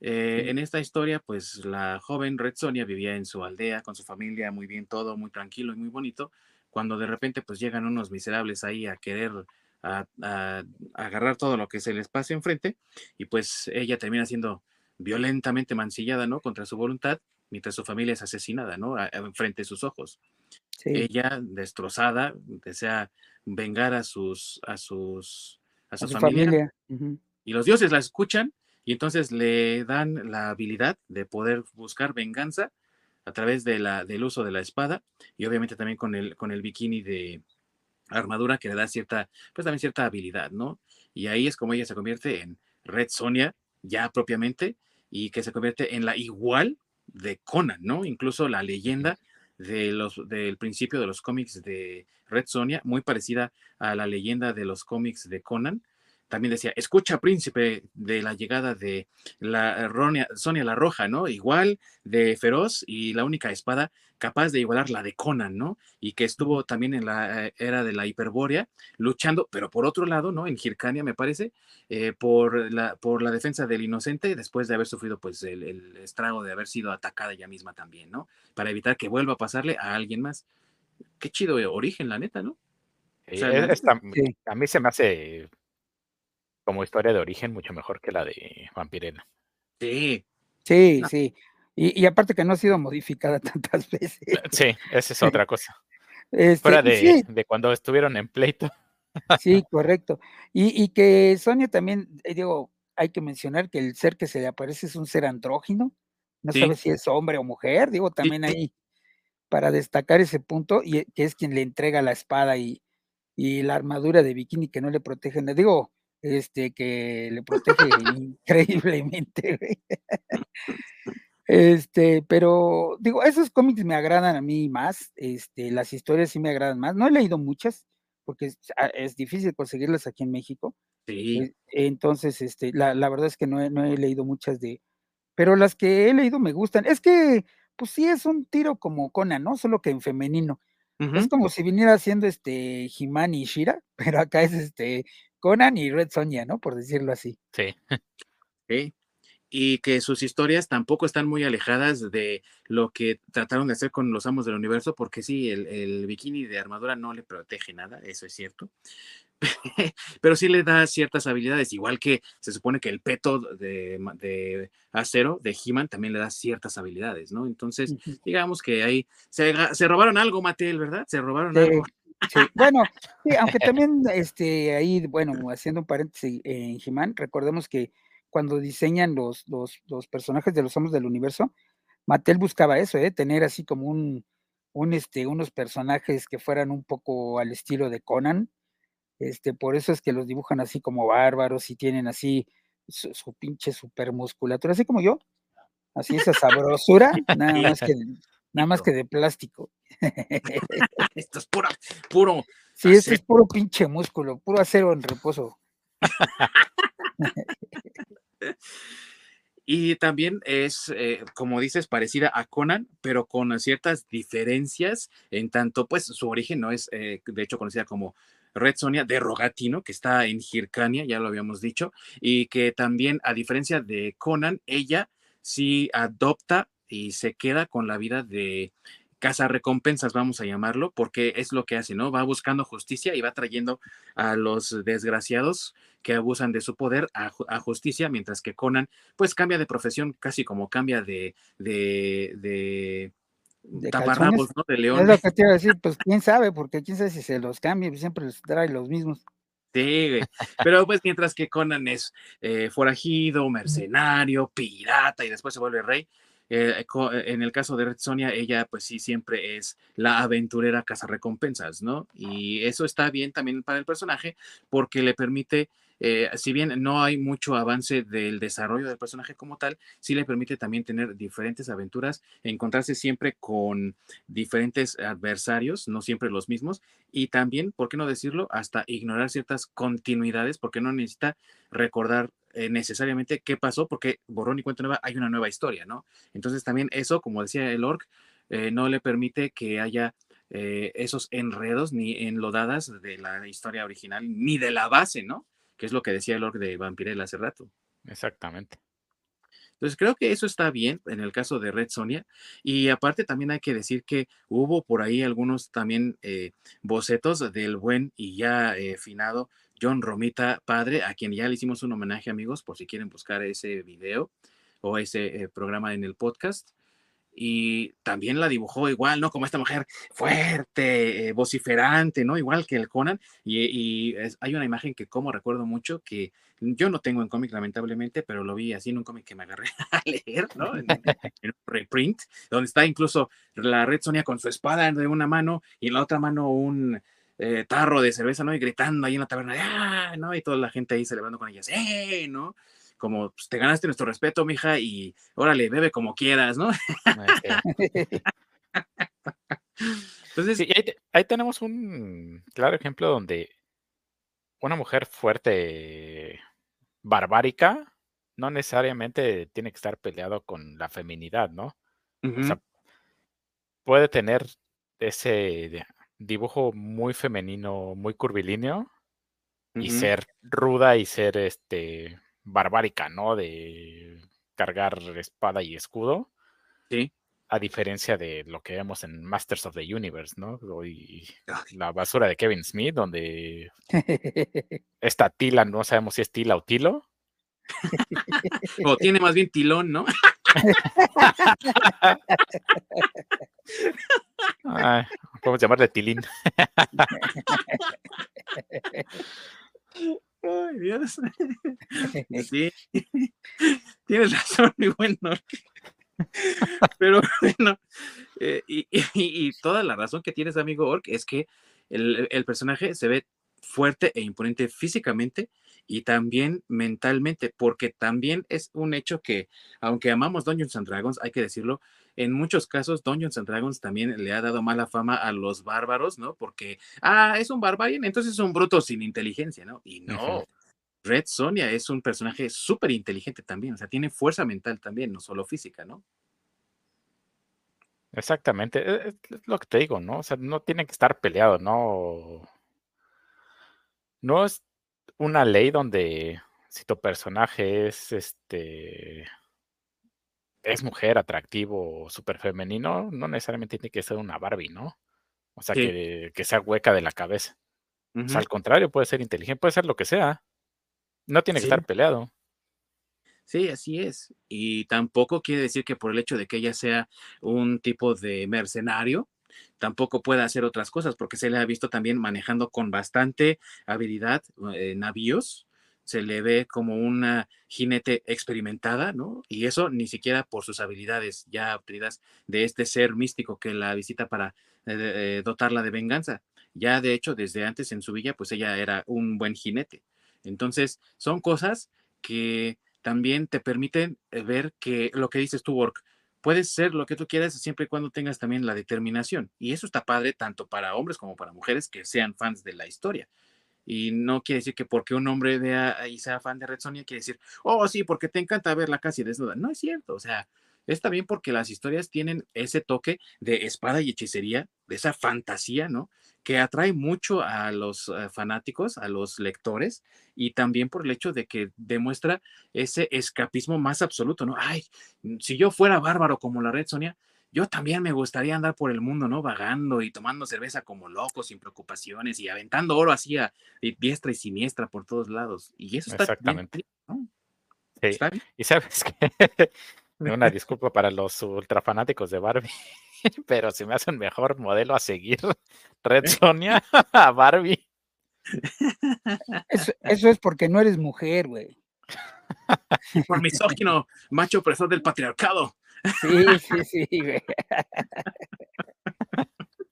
Eh, en esta historia, pues, la joven Red Sonia vivía en su aldea con su familia, muy bien todo, muy tranquilo y muy bonito, cuando de repente, pues, llegan unos miserables ahí a querer a, agarrar todo lo que se les pase enfrente y pues ella termina siendo violentamente mancillada, ¿no? Contra su voluntad, mientras su familia es asesinada, ¿no? Enfrente de sus ojos. Ella, destrozada, desea vengar a sus, a sus, a su, familia. Y los dioses la escuchan y entonces le dan la habilidad de poder buscar venganza a través de la, del uso de la espada y obviamente también con el, con el bikini de, armadura que le da cierta, pues también cierta habilidad, ¿no? Y ahí es como ella se convierte en Red Sonia, ya propiamente, y que se convierte en la igual de Conan, ¿no? Incluso la leyenda de los, del principio de los cómics de Red Sonia, muy parecida a la leyenda de los cómics de Conan, también decía, escucha príncipe de la llegada de la Sonia la Roja, ¿no? Igual de feroz y la única espada capaz de igualar la de Conan, ¿no? Y que estuvo también en la eh, era de la hiperbórea, luchando, pero por otro lado, ¿no? En Hircania, me parece, eh, por, la, por la defensa del inocente, después de haber sufrido, pues, el, estrago de haber sido atacada ella misma también, ¿no? Para evitar que vuelva a pasarle a alguien más. Qué chido origen, la neta, ¿no? A mí se me hace como historia de origen mucho mejor que la de Vampirena. Sí. Sí, sí. Y, aparte que no ha sido modificada tantas veces. Sí, esa es otra cosa. Este, Fuera de, de, cuando estuvieron en pleito. Sí, correcto. Y, y, que Sonia también, eh, digo, hay que mencionar que el ser que se le aparece es un ser andrógino. No sabe si es hombre o mujer, digo, también ahí para destacar ese punto, y que es quien le entrega la espada y, y la armadura de bikini que no le protegen. Digo, este, que le protege increíblemente, Este, pero digo, esos cómics me agradan a mí más, este, las historias sí me agradan más. No he leído muchas, porque es, ah, difícil conseguirlas aquí en México. Sí. Eh, entonces, este, la, verdad es que no he, no he leído muchas de, pero las que he leído me gustan. Es que, pues sí, es un tiro como Conan, ¿no? Solo que en femenino. Es como si viniera haciendo este Himani y Shira, pero acá es este Conan y Red Sonia, ¿no? Por decirlo así. Sí. Sí. y que sus historias tampoco están muy alejadas de lo que trataron de hacer con los amos del universo, porque sí, el, bikini de armadura no le protege nada, eso es cierto, pero sí le da ciertas habilidades, igual que se supone que el peto de, acero de He-Man también le da ciertas habilidades, ¿no? Entonces, digamos que ahí se, robaron algo, Mattel, ¿verdad? Se robaron algo. Bueno, sí, aunque también este, ahí, bueno, haciendo un paréntesis en He-Man, recordemos que cuando diseñan los, los, los, personajes de los Amos del Universo, Mattel buscaba eso, ¿eh? tener así como un, un, este, unos personajes que fueran un poco al estilo de Conan. Este, por eso es que los dibujan así como bárbaros y tienen así su, pinche super musculatura, así como yo, así esa sabrosura, nada más que, nada más que de plástico. esto es puro, puro. Sí, esto es puro pinche músculo, puro acero en reposo. Y también es, eh, como dices, parecida a Conan, pero con ciertas diferencias, en tanto, pues su origen no es, eh, de hecho, conocida como Red Sonia de Rogatino, que está en Hircania, ya lo habíamos dicho, y que también, a diferencia de Conan, ella sí adopta y se queda con la vida de casa recompensas, vamos a llamarlo, porque es lo que hace, ¿no? Va buscando justicia y va trayendo a los desgraciados que abusan de su poder a, justicia, mientras que Conan, pues cambia de profesión casi como cambia de, de, de, taparrabos, ¿no? De león. Es lo que te iba a decir, pues quién sabe, porque quién sabe si se los cambia, siempre les trae los mismos. Sí, pero pues mientras que Conan es eh, forajido, mercenario, pirata y después se vuelve rey, eh, eh, en el caso de Red Sonia, ella pues sí siempre es la aventurera recompensas, ¿no? Y eso está bien también para el personaje porque le permite eh, si bien no hay mucho avance del desarrollo del personaje como tal, sí le permite también tener diferentes aventuras, encontrarse siempre con diferentes adversarios, no siempre los mismos, y también, ¿por qué no decirlo? Hasta ignorar ciertas continuidades, porque no necesita recordar eh, necesariamente qué pasó, porque borrón y cuenta nueva hay una nueva historia, ¿no? Entonces también eso, como decía el orc, eh, no le permite que haya esos enredos ni enlodadas de la historia original, ni de la base, ¿no? Que es lo que decía el org de Vampirella hace rato. Exactamente. Entonces creo que eso está bien en el caso de Red Sonia. Y aparte también hay que decir que hubo por ahí algunos también eh, bocetos del buen y ya eh, finado John Romita padre, a quien ya le hicimos un homenaje amigos, por si quieren buscar ese video o ese eh, programa en el podcast y también la dibujó igual, ¿no? Como esta mujer fuerte, eh, vociferante, ¿no? Igual que el Conan. Y, hay una imagen que como recuerdo mucho que yo no tengo en cómic lamentablemente, pero lo vi así en un cómic que me agarré a leer, ¿no? En, un reprint, donde está incluso la Red Sonia con su espada de una mano y en la otra mano un eh, tarro de cerveza, ¿no? Y gritando ahí en la taberna, ¡ah! ¿no? Y toda la gente ahí celebrando con ellas, ¡eh! ¿no? Como pues, te ganaste nuestro respeto, mija, y órale, bebe como quieras, ¿no? Entonces, ahí, tenemos un claro ejemplo donde una mujer fuerte, barbárica, no necesariamente tiene que estar peleado con la feminidad, ¿no? O sea, puede tener ese dibujo muy femenino, muy curvilíneo, y ser ruda y ser este barbárica, ¿no? De cargar espada y escudo. Sí. A diferencia de lo que vemos en Masters of the Universe, ¿no? Y la basura de Kevin Smith, donde esta Tila, no sabemos si es Tila o Tilo. o tiene más bien tilón, ¿no? podemos llamarle Tilín. Ay, Dios. Sí, tienes razón, mi buen Pero bueno, eh, y, toda la razón que tienes, amigo Orc, es que el, el, personaje se ve fuerte e imponente físicamente y también mentalmente, porque también es un hecho que, aunque amamos Dungeons and Dragons, hay que decirlo, en muchos casos Dungeons and Dragons también le ha dado mala fama a los bárbaros, ¿no? Porque, ah, es un barbarian, entonces es un bruto sin inteligencia, ¿no? Y no. Red Sonia es un personaje súper inteligente también, o sea, tiene fuerza mental también, no solo física, ¿no? Exactamente, e, es, lo que te digo, ¿no? O sea, no tiene que estar peleado, ¿no? No es una ley donde si tu personaje es este es mujer, atractivo o súper femenino, no necesariamente tiene que ser una Barbie, ¿no? O sea, que, sea hueca de la cabeza. O sea, al contrario, puede ser inteligente, puede ser lo que sea. No tiene que estar peleado. Sí, así es. Y tampoco quiere decir que por el hecho de que ella sea un tipo de mercenario, tampoco pueda hacer otras cosas, porque se le ha visto también manejando con bastante habilidad eh, navíos, se le ve como una jinete experimentada, ¿no? Y eso ni siquiera por sus habilidades ya obtenidas de este ser místico que la visita para eh, eh, dotarla de venganza. Ya de hecho, desde antes en su villa, pues ella era un buen jinete. Entonces, son cosas que también te permiten eh, ver que lo que dices tú, Work, puedes ser lo que tú quieras siempre y cuando tengas también la determinación. Y eso está padre tanto para hombres como para mujeres que sean fans de la historia. Y no quiere decir que porque un hombre vea y sea fan de Red Sonia, quiere decir, oh, sí, porque te encanta verla casi desnuda. No es cierto, o sea, Está bien porque las historias tienen ese toque de espada y hechicería, de esa fantasía, ¿no? Que atrae mucho a los eh, fanáticos, a los lectores, y también por el hecho de que demuestra ese escapismo más absoluto, ¿no? Ay, si yo fuera bárbaro como la Red Sonia, yo también me gustaría andar por el mundo, ¿no? Vagando y tomando cerveza como loco, sin preocupaciones y aventando oro así a diestra y siniestra por todos lados. Y eso está Exactamente. Bien, Sí. Y sabes que una disculpa para los ultrafanáticos de Barbie, pero si me hacen mejor modelo a seguir Red Sonia a Barbie. Eso, eso es porque no eres mujer, güey. Por misógino, macho opresor del patriarcado. Sí, sí, sí.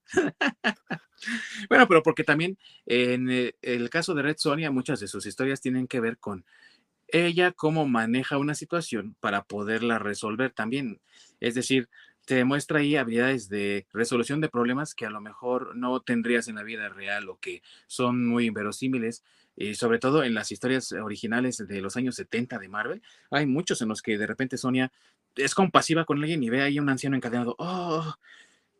Bueno, pero porque también en eh, el caso de Red Sonia, muchas de sus historias tienen que ver con ella cómo maneja una situación para poderla resolver también. Es decir, te demuestra ahí habilidades de resolución de problemas que a lo mejor no tendrías en la vida real o que son muy inverosímiles. Y sobre todo en las historias originales de los años 70 de Marvel, hay muchos en los que de repente Sonia es compasiva con alguien y ve ahí a un anciano encadenado. Oh,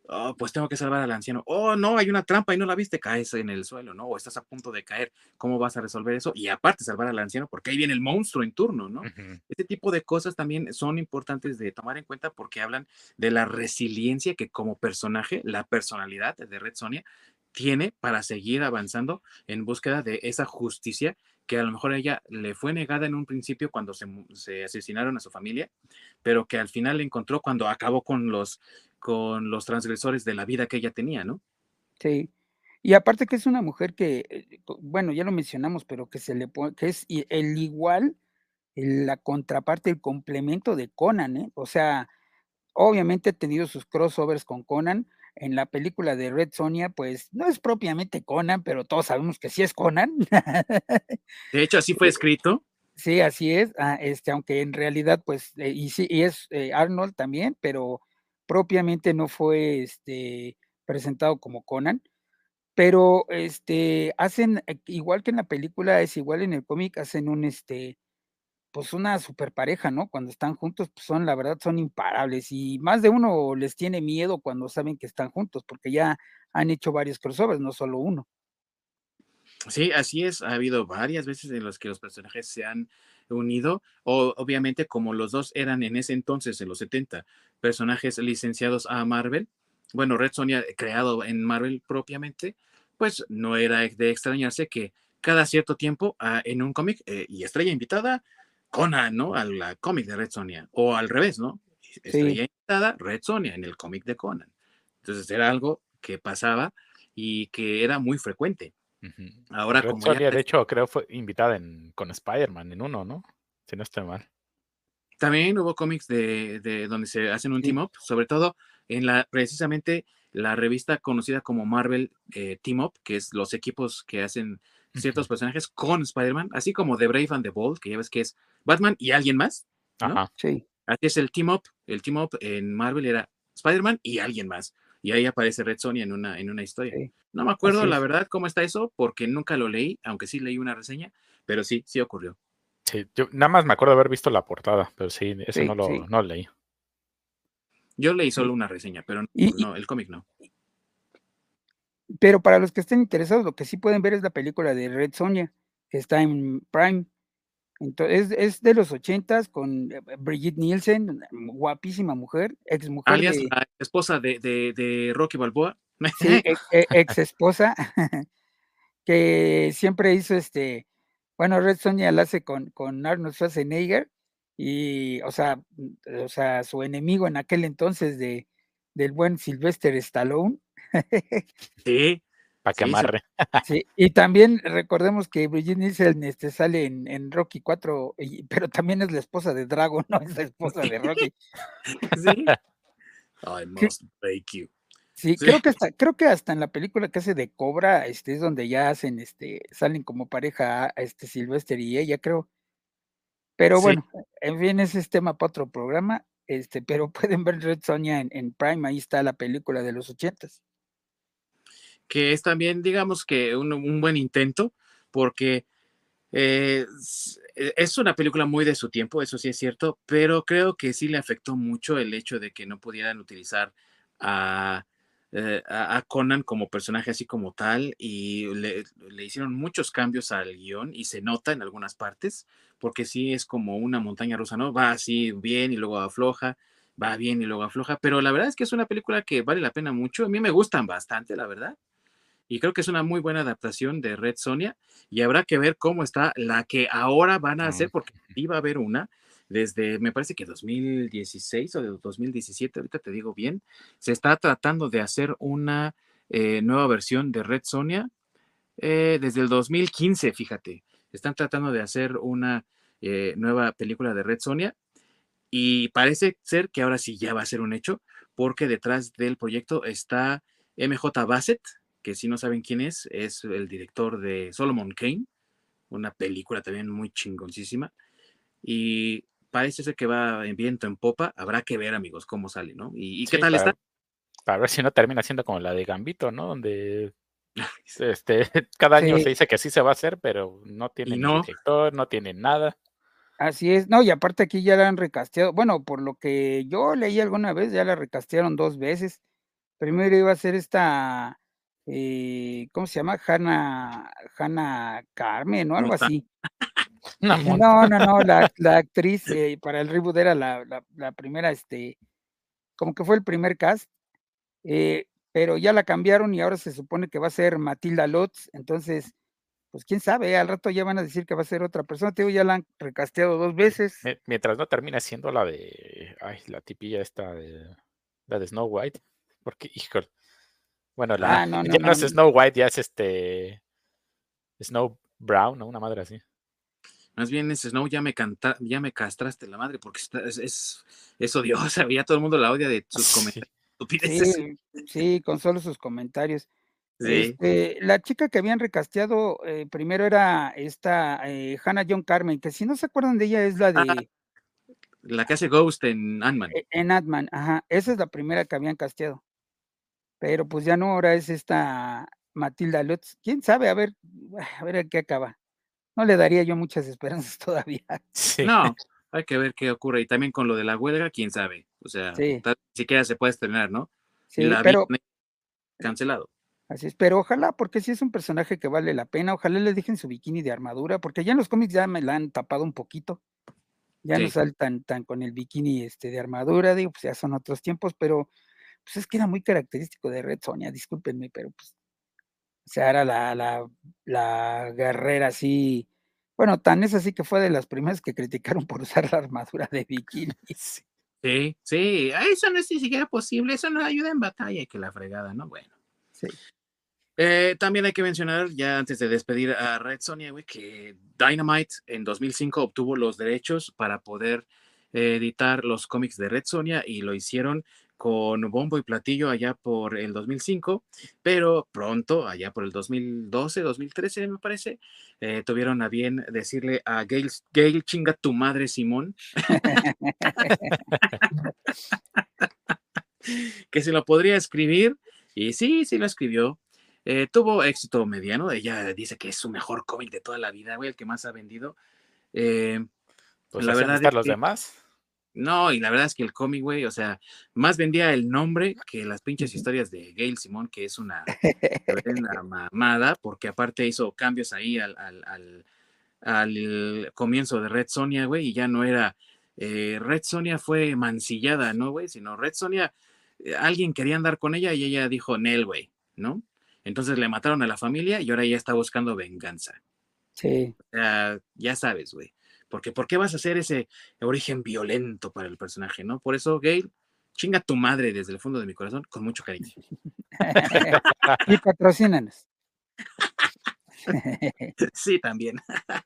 oh, pues tengo que salvar al anciano. Oh, no, hay una trampa y no la viste, caes en el suelo, ¿no? O estás a punto de caer. ¿Cómo vas a resolver eso? Y aparte salvar al anciano, porque ahí viene el monstruo en turno, ¿no? Este tipo de cosas también son importantes de tomar en cuenta porque hablan de la resiliencia que como personaje, la personalidad de Red Sonia tiene para seguir avanzando en búsqueda de esa justicia que a lo mejor ella le fue negada en un principio cuando se, se, asesinaron a su familia, pero que al final encontró cuando acabó con los, con los transgresores de la vida que ella tenía, ¿no? Sí. Y aparte que es una mujer que, eh, bueno, ya lo mencionamos, pero que se le pone, que es el igual, la contraparte, el complemento de Conan, ¿eh? O sea, obviamente ha tenido sus crossovers con Conan. En la película de Red Sonia, pues no es propiamente Conan, pero todos sabemos que sí es Conan. De hecho, así fue escrito. Sí, así es. Ah, este, aunque en realidad, pues, eh, y sí, y es eh, Arnold también, pero propiamente no fue este, presentado como Conan, pero este, hacen, eh, igual que en la película, es igual en el cómic, hacen un, este, pues una super pareja, ¿no? Cuando están juntos, pues son, la verdad, son imparables y más de uno les tiene miedo cuando saben que están juntos, porque ya han hecho varios crossovers, no solo uno. Sí, así es. Ha habido varias veces en las que los personajes se han unido, o obviamente como los dos eran en ese entonces, en los 70, personajes licenciados a Marvel, bueno, Red Sonia creado en Marvel propiamente, pues no era de extrañarse que cada cierto tiempo ah, en un cómic eh, y estrella invitada, Conan, ¿no? Al cómic de Red Sonia, o al revés, ¿no? Estrella invitada, Red Sonia en el cómic de Conan. Entonces era algo que pasaba y que era muy frecuente. Ahora, como de hecho, creo fue invitada en, con Spider-Man en uno, ¿no? Si no estoy mal. También hubo cómics de, de donde se hacen un team up, sobre todo en la precisamente la revista conocida como Marvel eh, Team Up, que es los equipos que hacen ciertos personajes con Spider-Man, así como The Brave and the Bold, que ya ves que es Batman y alguien más. Ajá, sí. Así es el Team Up. El Team Up en Marvel era Spider-Man y alguien más y ahí aparece Red Sonia en una, en una historia. No me acuerdo la verdad cómo está eso, porque nunca lo leí, aunque sí leí una reseña, pero sí, sí ocurrió. Sí, yo nada más me acuerdo de haber visto la portada, pero sí, eso no, lo, leí. Yo leí solo una reseña, pero no, el cómic no. Pero para los que estén interesados, lo que sí pueden ver es la película de Red Sonia, que está en Prime. Entonces, es de los ochentas con eh, Brigitte Nielsen, guapísima mujer, ex mujer. Alias la esposa de, de, Rocky Balboa. Sí, ex, esposa, que siempre hizo este, bueno, Red Sonja la hace con, con Arnold Schwarzenegger, y, o sea, o sea, su enemigo en aquel entonces de, del buen Sylvester Stallone. Sí, para que amarre. Sí, y también recordemos que Brigitte Nielsen este, sale en, Rocky 4, pero también es la esposa de Dragon, no es la esposa de Rocky. Sí. I must break you. Sí, creo que hasta, creo que hasta en la película que hace de Cobra, este es donde ya hacen, este, salen como pareja este Sylvester y ella, creo. Pero bueno, en fin, ese es tema para otro programa. Este, pero pueden ver Red Sonia en, en Prime, ahí está la película de los ochentas que es también, digamos que un, buen intento, porque eh, e, es una película muy de su tiempo, eso sí es cierto, pero creo que sí le afectó mucho el hecho de que no pudieran utilizar a, eh, Conan como personaje así como tal y le, hicieron muchos cambios al guion y se nota en algunas partes, porque sí es como una montaña rusa, ¿no? Va así bien y luego afloja, va bien y luego afloja, pero la verdad es que es una película que vale la pena mucho, a mí me gustan bastante, la verdad y creo que es una muy buena adaptación de Red Sonia y habrá que ver cómo está la que ahora van a hacer porque iba a haber una desde me parece que 2016 o de 2017, ahorita te digo bien, se está tratando de hacer una eh, nueva versión de Red Sonia eh, desde el 2015, fíjate, están tratando de hacer una eh, nueva película de Red Sonia y parece ser que ahora sí ya va a ser un hecho porque detrás del proyecto está MJ Bassett, que si no saben quién es, es el director de Solomon Kane, una película también muy chingoncísima. Y parece ser que va en viento en popa. Habrá que ver, amigos, cómo sale, ¿no? ¿Y, qué tal está? Para ver si no termina siendo como la de Gambito, ¿no? Donde este, cada año se dice que sí se va a hacer, pero no tiene no. director, no tiene nada. Así es, no, y aparte aquí ya la han recasteado. Bueno, por lo que yo leí alguna vez, ya la recastearon dos veces. Primero iba a ser esta eh, ¿cómo se llama? Hanna, Hanna Carmen o algo así. No, no, no, la, actriz eh, para el reboot era la, primera, este, como que fue el primer cast, eh, pero ya la cambiaron y ahora se supone que va a ser Matilda Lutz, entonces, pues quién sabe, al rato ya van a decir que va a ser otra persona, te digo, ya la han recasteado dos veces. Mientras no termina siendo la de, ay, la tipilla esta de, la de Snow White, porque, híjole, bueno, la, ah, no, ya no, es Snow White, ya es este Snow Brown, ¿no? Una madre así. Más bien ese Snow ya me canta, ya me castraste la madre porque es, es, es, odiosa, ya todo el mundo la odia de sus comentarios. Sí, sí, con solo sus comentarios. Este, la chica que habían recasteado eh, primero era esta eh, Hannah John Carmen, que si no se acuerdan de ella es la de. la que hace Ghost en Ant-Man. E, en Ant-Man, ajá. Esa es la primera que habían casteado pero pues ya no, ahora es esta Matilda Lutz. ¿Quién sabe? A ver, a ver a qué acaba. No le daría yo muchas esperanzas todavía. No, hay que ver qué ocurre. Y también con lo de la huelga, quién sabe. O sea, ni siquiera se puede estrenar, ¿no? Sí, pero... Cancelado. Así es, pero ojalá, porque si es un personaje que vale la pena, ojalá le dejen su bikini de armadura, porque ya en los cómics ya me la han tapado un poquito. Ya no saltan tan con el bikini este, de armadura, digo, pues ya son otros tiempos, pero pues es que era muy característico de Red Sonia, discúlpenme, pero pues, o sea, era la, la, la guerrera así, bueno, tan es así que fue de las primeras que criticaron por usar la armadura de bikini. Sí, sí, eso no es ni siquiera posible, eso no ayuda en batalla y que la fregada, ¿no? Bueno. Sí. Eh, también hay que mencionar, ya antes de despedir a Red Sonia, güey, que Dynamite en 2005 obtuvo los derechos para poder editar los cómics de Red Sonia y lo hicieron con bombo y platillo allá por el 2005, pero pronto, allá por el 2012, 2013 me parece, eh, tuvieron a bien decirle a Gail, Gail chinga tu madre Simón, que se lo podría escribir, y sí, sí lo escribió. Eh, tuvo éxito mediano, ella dice que es su mejor cómic de toda la vida, güey, el que más ha vendido. Eh, pues la verdad es los demás. No, y la verdad es que el cómic, güey, o sea, más vendía el nombre que las pinches historias de Gail Simón, que es una, mamada, porque aparte hizo cambios ahí al, al comienzo de Red Sonia, güey, y ya no era eh, Red Sonia fue mancillada, ¿no, güey? Sino Red Sonia, eh, alguien quería andar con ella y ella dijo, Nel, güey, ¿no? Entonces le mataron a la familia y ahora ya está buscando venganza. Sí. ya sabes, güey. Porque ¿por qué vas a hacer ese origen violento para el personaje, no? Por eso, Gail, chinga tu madre desde el fondo de mi corazón con mucho cariño. y patrocínanos. sí, también.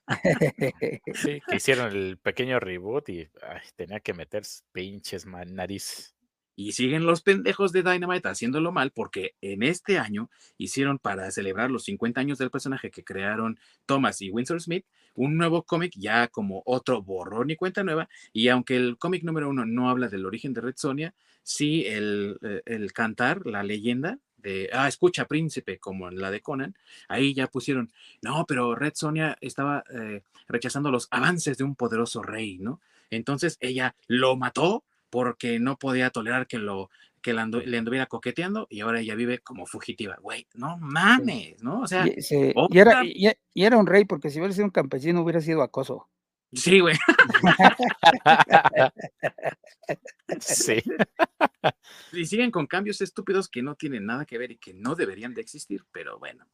sí, que hicieron el pequeño reboot y tenía que meter pinches nariz. Y siguen los pendejos de Dynamite haciéndolo mal porque en este año hicieron para celebrar los 50 años del personaje que crearon Thomas y Winsor Smith un nuevo cómic ya como otro borrón y cuenta nueva. Y aunque el cómic número uno no habla del origen de Red Sonia, sí el, eh, el cantar, la leyenda de, ah, escucha príncipe, como en la de Conan, ahí ya pusieron, no, pero Red Sonia estaba eh, rechazando los avances de un poderoso rey, ¿no? Entonces ella lo mató porque no podía tolerar que lo que le, anduviera coqueteando y ahora ella vive como fugitiva. Güey, no mames, ¿no? O sea, y, era, y, era, un rey porque si hubiera sido un campesino hubiera sido acoso. Sí, güey. sí. Y siguen con cambios estúpidos que no tienen nada que ver y que no deberían de existir, pero bueno.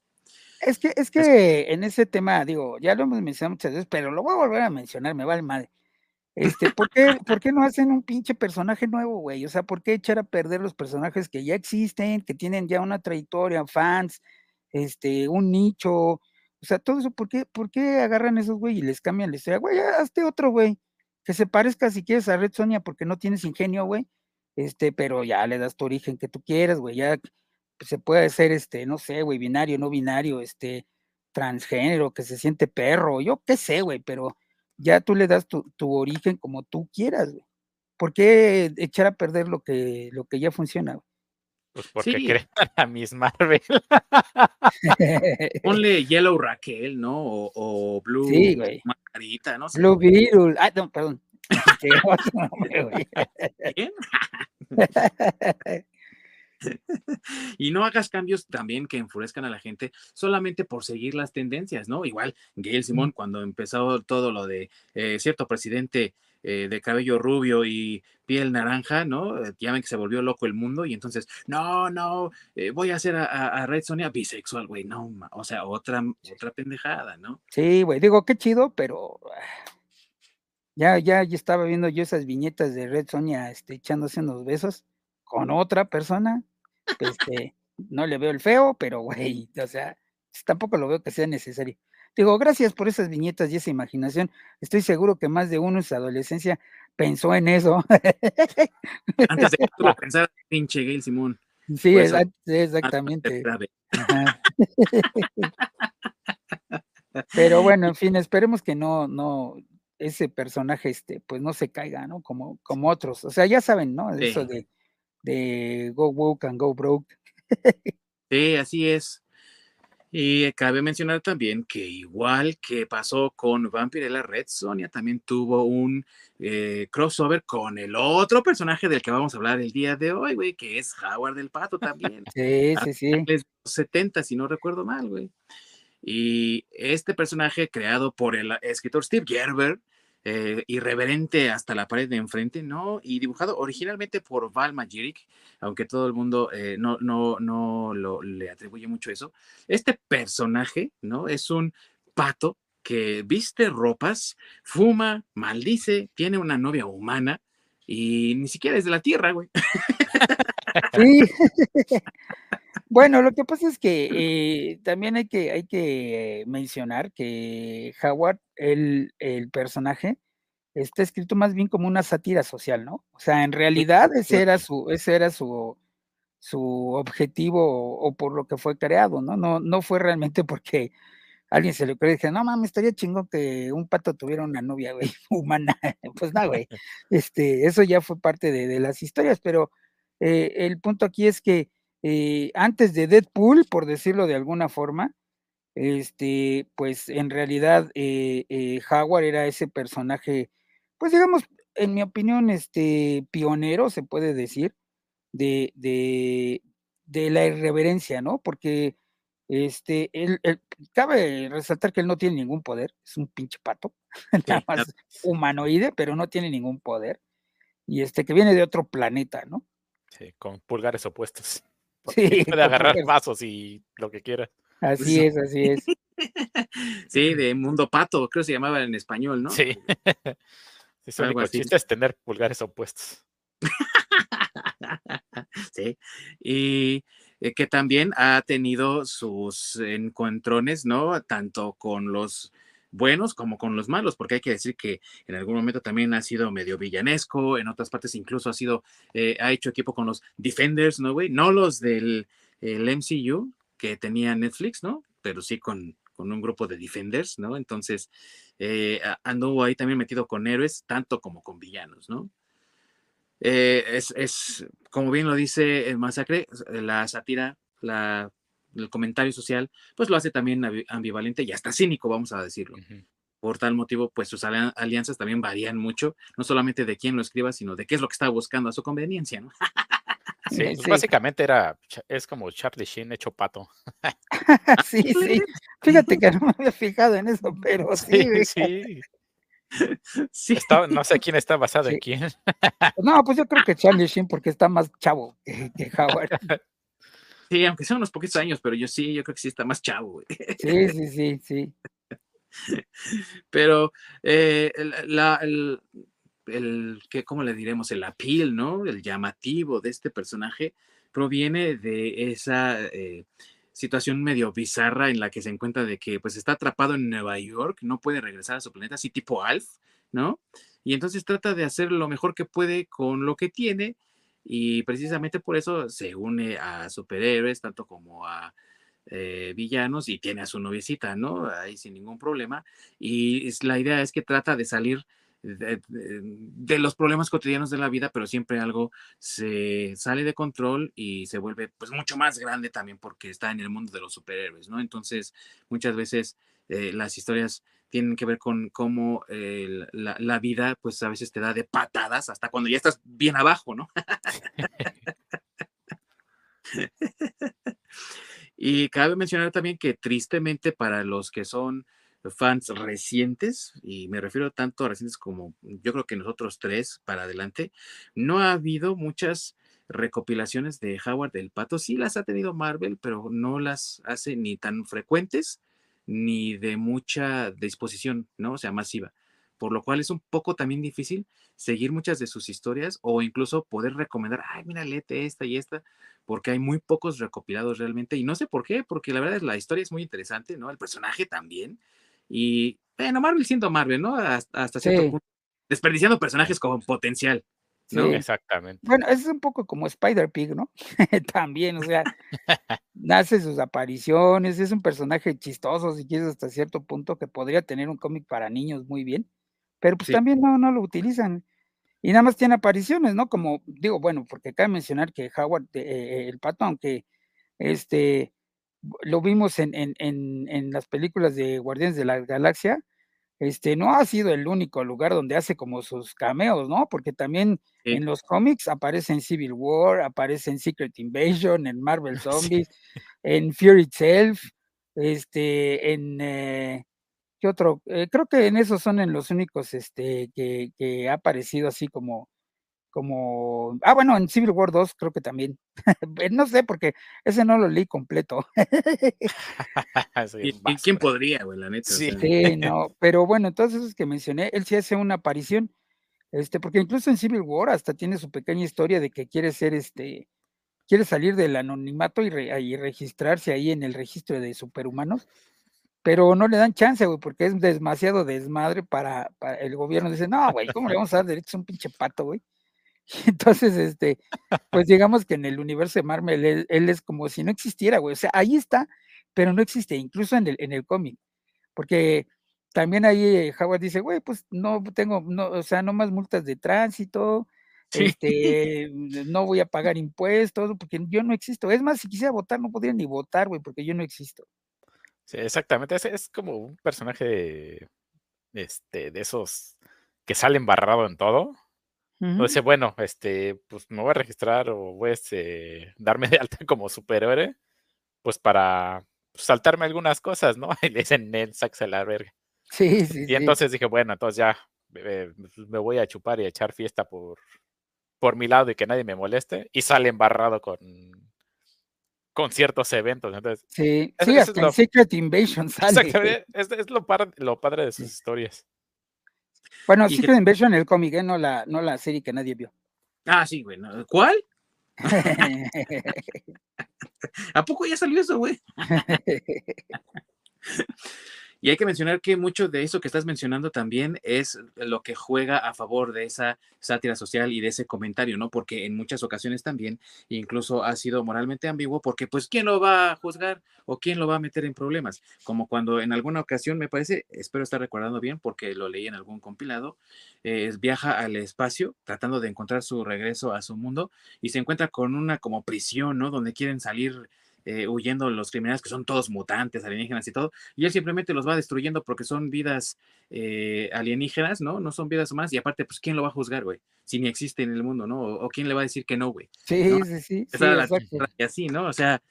Es que, es que en ese tema, digo, ya lo hemos mencionado muchas veces, pero lo voy a volver a mencionar, me vale madre. Este, ¿por qué, ¿por qué no hacen un pinche personaje nuevo, güey? O sea, ¿por qué echar a perder los personajes que ya existen, que tienen ya una trayectoria, fans, este, un nicho? O sea, todo eso, ¿por qué, por qué agarran esos güey y les cambian la historia? Güey, hazte otro, güey, que se parezca si quieres a Red Sonia porque no tienes ingenio, güey. Este, pero ya le das tu origen que tú quieras, güey, ya se puede hacer, este, no sé, güey, binario, no binario, este, transgénero, que se siente perro, yo qué sé, güey, pero ya tú le das tu, tu origen como tú quieras, güey. ¿Por qué echar a perder lo que, lo que ya funciona, güey? Pues porque sí. crean a Miss Marvel. Ponle Yellow Raquel, ¿no? O, o Blue sí, güey. Margarita, ¿no? Blue Beetle. Ah, no, perdón. ¿Quién? Y no hagas cambios también que enfurezcan a la gente solamente por seguir las tendencias, ¿no? Igual Gail Simón, cuando empezó todo lo de eh, cierto presidente eh, de cabello rubio y piel naranja, ¿no? Eh, ya ven que se volvió loco el mundo y entonces, no, no, eh, voy a hacer a, Red Sonia bisexual, güey, no, o sea, otra, otra pendejada, ¿no? Sí, güey, digo, qué chido, pero ya, ya, ya estaba viendo yo esas viñetas de Red Sonia este, echándose unos besos con otra persona, este, no le veo el feo, pero güey, o sea, tampoco lo veo que sea necesario. Digo, gracias por esas viñetas y esa imaginación. Estoy seguro que más de uno en su adolescencia pensó en eso. Antes de que tú lo pensaras, pinche Gail Simón. Sí, exactamente. Pero bueno, en fin, esperemos que no, no, ese personaje, este, pues no se caiga, ¿no? Como, como otros. O sea, ya saben, ¿no? Eso de, de go woke and go broke. sí, así es. Y cabe mencionar también que igual que pasó con Vampirella Red, Sonia también tuvo un eh, crossover con el otro personaje del que vamos a hablar el día de hoy, güey, que es Howard del Pato también. Sí, sí, sí. Los 70, si no recuerdo mal, güey. Y este personaje creado por el escritor Steve Gerber, eh, irreverente hasta la pared de enfrente, ¿no? Y dibujado originalmente por Val Magiric, aunque todo el mundo eh, no, no, no lo, le atribuye mucho eso. Este personaje, ¿no? Es un pato que viste ropas, fuma, maldice, tiene una novia humana y ni siquiera es de la tierra, güey. Sí. bueno, lo que pasa es que eh, también hay que, hay que mencionar que Howard, el, el, personaje, está escrito más bien como una sátira social, ¿no? O sea, en realidad ese era su, ese era su, su objetivo o, por lo que fue creado, ¿no? No, no fue realmente porque alguien se le ocurrió y dije, no mames, estaría chingo que un pato tuviera una novia, güey, humana. pues nada, güey. Este, eso ya fue parte de, las historias, pero eh, el punto aquí es que eh, antes de Deadpool, por decirlo de alguna forma, este, pues en realidad eh, eh Howard era ese personaje, pues digamos, en mi opinión, este, pionero, se puede decir, de, de, de la irreverencia, ¿no? Porque Este, él, cabe resaltar que él no tiene ningún poder, es un pinche pato, nada más humanoide, pero no tiene ningún poder. Y este, que viene de otro planeta, ¿no? Sí, con pulgares opuestos. Sí, puede agarrar vasos y lo que quiera. Así es, así es. Sí, de Mundo Pato, creo que se llamaba en español, ¿no? Sí. sí el chiste es tener pulgares opuestos. sí. Y eh, que también ha tenido sus encontrones, ¿no? Tanto con los buenos como con los malos, porque hay que decir que en algún momento también ha sido medio villanesco, en otras partes incluso ha sido, eh, ha hecho equipo con los Defenders, ¿no, güey? No los del MCU que tenía Netflix, ¿no? Pero sí con, con un grupo de Defenders, ¿no? Entonces, eh, anduvo ahí también metido con héroes, tanto como con villanos, ¿no? Eh, es, es, como bien lo dice el masacre, la sátira, la, el comentario social, pues lo hace también ambivalente y hasta cínico, vamos a decirlo. Por tal motivo, pues sus alianzas también varían mucho, no solamente de quién lo escriba, sino de qué es lo que está buscando a su conveniencia, ¿no? Sí, pues básicamente era, es como Charlie Sheen hecho pato. sí, sí. Fíjate que no me había fijado en eso, pero sí. Sí, sí. no sé quién está basado en quién. no, pues yo creo que Charlie Sheen porque está más chavo que, Howard. Sí, aunque sea unos poquitos años, pero yo sí, yo creo que sí está más chavo. Sí, sí, sí, sí. Pero eh, la, el, el que, ¿cómo le diremos? El appeal, ¿no? El llamativo de este personaje proviene de esa eh, situación medio bizarra en la que se encuentra de que pues está atrapado en Nueva York, no puede regresar a su planeta, así tipo Alf, ¿no? Y entonces trata de hacer lo mejor que puede con lo que tiene y precisamente por eso se une a superhéroes, tanto como a eh, villanos y tiene a su noviecita, ¿no? Ahí sin ningún problema. Y la idea es que trata de salir de, los problemas cotidianos de la vida, pero siempre algo se sale de control y se vuelve pues mucho más grande también porque está en el mundo de los superhéroes, ¿no? Entonces, muchas veces eh, las historias tienen que ver con cómo la, la, vida pues a veces te da de patadas hasta cuando ya estás bien abajo, ¿no? y cabe mencionar también que tristemente para los que son fans recientes, y me refiero tanto a recientes como yo creo que nosotros tres para adelante, no ha habido muchas recopilaciones de Howard del Pato. Sí las ha tenido Marvel, pero no las hace ni tan frecuentes ni de mucha disposición, ¿no? O sea, masiva. Por lo cual es un poco también difícil seguir muchas de sus historias o incluso poder recomendar, ay, mira, léete esta y esta, porque hay muy pocos recopilados realmente. Y no sé por qué, porque la verdad es la historia es muy interesante, ¿no? El personaje también. Y bueno, Marvel siendo Marvel, ¿no? Hasta, cierto punto. Desperdiciando personajes con potencial. ¿No? Exactamente. Bueno, es un poco como Spider Pig, ¿no? También, o sea, nace sus apariciones, es un personaje chistoso, si quieres, hasta cierto punto, que podría tener un cómic para niños muy bien, pero pues también no, no lo utilizan. Y nada más tiene apariciones, ¿no? Como digo, bueno, porque cabe mencionar que Howard, eh, el pato, aunque este lo vimos en, en, en, las películas de Guardianes de la Galaxia, este, no ha sido el único lugar donde hace como sus cameos, ¿no? Porque también en los cómics aparece en Civil War, aparece en Secret Invasion, en Marvel Zombies, en Fear Itself, este, en eh, ¿qué otro? Eh, creo que en esos son en los únicos este, que, que ha aparecido así como como, ah, bueno, en Civil War 2 creo que también. no sé, porque ese no lo leí completo. ¿Y, quién podría, güey, la neta? Sí. no, pero bueno, entonces esos que mencioné, él sí hace una aparición, este, porque incluso en Civil War hasta tiene su pequeña historia de que quiere ser, este, quiere salir del anonimato y, registrarse ahí en el registro de superhumanos, pero no le dan chance, güey, porque es demasiado desmadre para, para el gobierno. Dice, no, güey, ¿cómo le vamos a dar derechos a un pinche pato, güey? Entonces, este, pues digamos que en el universo de Marvel él, es como si no existiera, güey. O sea, ahí está, pero no existe, incluso en el, en el cómic. Porque también ahí Howard dice, güey, pues no tengo, no, o sea, no más multas de tránsito, este, no voy a pagar impuestos, porque yo no existo. Es más, si quisiera votar, no podría ni votar, güey, porque yo no existo. Sí, exactamente. Es, es como un personaje de, este, de esos que sale embarrado en todo dice, bueno, este, pues me voy a registrar o voy a este, darme de alta como superhéroe, pues para saltarme algunas cosas, ¿no? Y le dicen, Nel, sáquese la verga. Sí, sí. Y entonces dije, bueno, entonces ya me voy a chupar y a echar fiesta por, por mi lado y que nadie me moleste. Y sale embarrado con, con ciertos eventos. Entonces, sí, sí hasta Secret Invasion sale. Exactamente, es, lo, padre, de sus historias. Bueno, Secret Invasion, el cómic, ¿eh? no, la, no la serie que nadie vio. Ah, sí, güey. ¿Cuál? ¿A poco ya salió eso, güey? Y hay que mencionar que mucho de eso que estás mencionando también es lo que juega a favor de esa sátira social y de ese comentario, ¿no? Porque en muchas ocasiones también incluso ha sido moralmente ambiguo porque pues ¿quién lo va a juzgar o quién lo va a meter en problemas? Como cuando en alguna ocasión, me parece, espero estar recordando bien porque lo leí en algún compilado, viaja al espacio tratando de encontrar su regreso a su mundo y se encuentra con una como prisión, ¿no? Donde quieren salir eh, huyendo los criminales que son todos mutantes, alienígenas y todo, y él simplemente los va destruyendo porque son vidas eh, alienígenas, ¿no? No son vidas más, y aparte, pues, ¿quién lo va a juzgar, güey? Si ni existe en el mundo, ¿no? O, quién le va a decir que no, güey. Sí, sí, sí. y así, ¿no? O sea,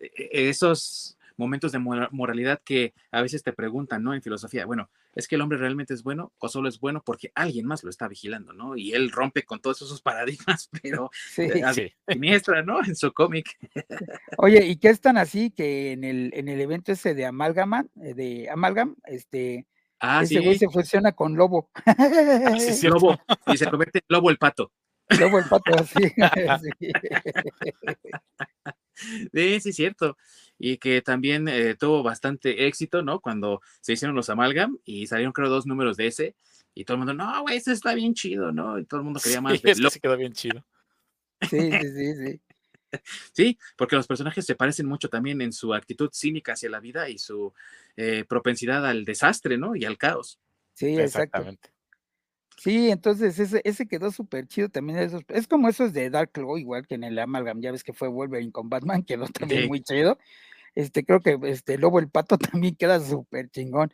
e, e, esos momentos de moralidad que a veces te preguntan, ¿no? En filosofía, bueno, ¿es que el hombre realmente es bueno o solo es bueno porque alguien más lo está vigilando, ¿no? Y él rompe con todos esos paradigmas, pero sí, eh, siniestra, ¿no? En su cómic. Oye, ¿y qué es tan así que en el, en el evento ese de Amalgama, eh, de Amalgam, este, ah, ese güey se fusiona con Lobo. Ah, sí, sí, Lobo, y se convierte en Lobo el Pato. Lobo el Pato, así. sí, sí, cierto y que también eh, tuvo bastante éxito, ¿no? Cuando se hicieron los Amalgam y salieron creo dos números de ese y todo el mundo, no, güey, ese está bien chido, ¿no? Y todo el mundo quería más. Sí, de... se quedó bien chido. Sí, sí, sí, sí. Sí, porque los personajes se parecen mucho también en su actitud cínica hacia la vida y su eh, propensidad al desastre, ¿no? Y al caos. Sí, exactamente. Sí, entonces ese, ese quedó súper chido también. Esos, es como esos de Dark Claw, igual que en el Amalgam, ya ves que fue Wolverine con Batman, quedó también muy chido. Este, creo que este Lobo el Pato también queda súper chingón.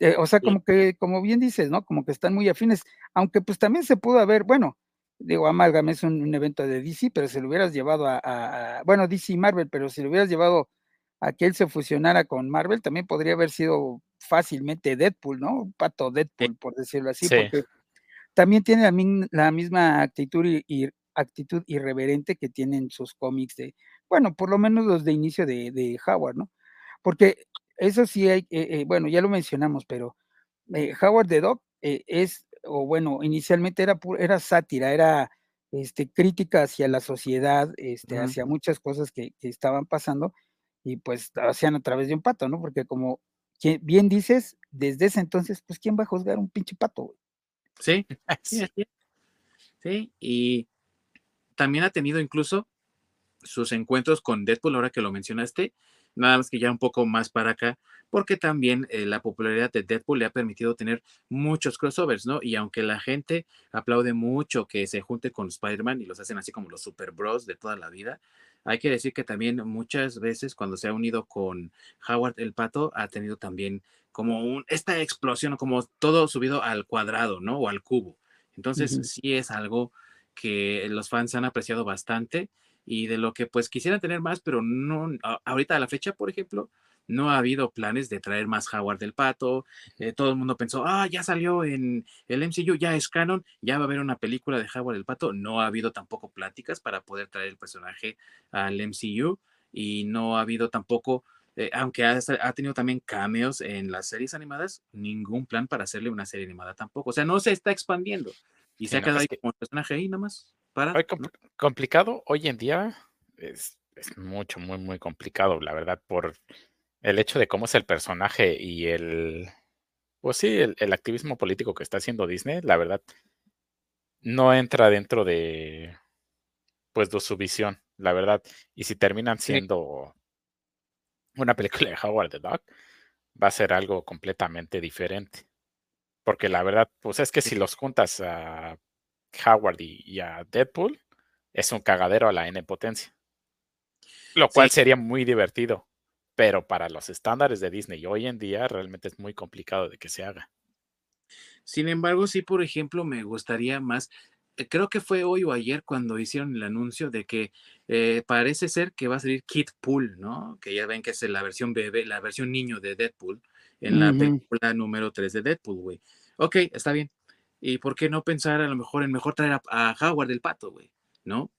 Eh, o sea, como que, como bien dices, ¿no? Como que están muy afines, aunque pues también se pudo haber, bueno, digo, Amalgam es un, evento de DC, pero si lo hubieras llevado a, bueno, DC y Marvel, pero si lo hubieras llevado a que él se fusionara con Marvel, también podría haber sido fácilmente Deadpool, ¿no? Un pato Deadpool, por decirlo así, porque también tiene la, la misma actitud y, actitud irreverente que tienen sus cómics de, bueno, por lo menos los de inicio de, Howard, ¿no? Porque eso sí hay, eh, eh, bueno, ya lo mencionamos, pero eh, Howard the Dog es, o bueno, inicialmente era, era sátira, era este, crítica hacia la sociedad, este, hacia muchas cosas que, estaban pasando, y pues hacían a través de un pato, ¿no? Porque como bien dices, desde ese entonces, pues ¿quién va a juzgar un pinche pato? Sí, sí, sí, y también ha tenido incluso sus encuentros con Deadpool, ahora que lo mencionaste, nada más que ya un poco más para acá, porque también eh, la popularidad de Deadpool le ha permitido tener muchos crossovers, ¿no? Y aunque la gente aplaude mucho que se junte con Spider-Man y los hacen así como los super bros de toda la vida, hay que decir que también muchas veces cuando se ha unido con Howard el Pato, ha tenido también como un, esta explosión, como todo subido al cuadrado, ¿no? O al cubo. Entonces, sí es algo que los fans han apreciado bastante y de lo que pues quisieran tener más, pero no, ahorita a la fecha, por ejemplo, no ha habido planes de traer más Howard del Pato. Eh, todo el mundo pensó, ah, ya salió en el MCU, ya es canon, ya va a haber una película de Howard del Pato. No ha habido tampoco pláticas para poder traer el personaje al MCU y no ha habido tampoco, eh, aunque ha, tenido también cameos en las series animadas, ningún plan para hacerle una serie animada tampoco. O sea, no se está expandiendo y se ha quedado ahí como personaje ahí nada más complicado hoy en día es, mucho, muy, muy complicado, la verdad, por el hecho de cómo es el personaje y el, pues sí, el, activismo político que está haciendo Disney, la verdad, no entra dentro de, pues, de su visión, la verdad. Y si terminan siendo una película de Howard the Duck, va a ser algo completamente diferente. Porque la verdad, pues es que si los juntas a Howard y, a Deadpool, es un cagadero a la N potencia. Lo cual sería muy divertido, pero para los estándares de Disney hoy en día realmente es muy complicado de que se haga. Sin embargo, sí, por ejemplo, me gustaría más eh, creo que fue hoy o ayer cuando hicieron el anuncio de que eh, parece ser que va a salir Kid Pool, ¿no? Que ya ven que es la versión bebé, la versión niño de Deadpool, en la película número 3 de Deadpool, güey. Ok, está bien. ¿Y por qué no pensar a lo mejor en mejor traer a, Howard del Pato, güey? ¿No?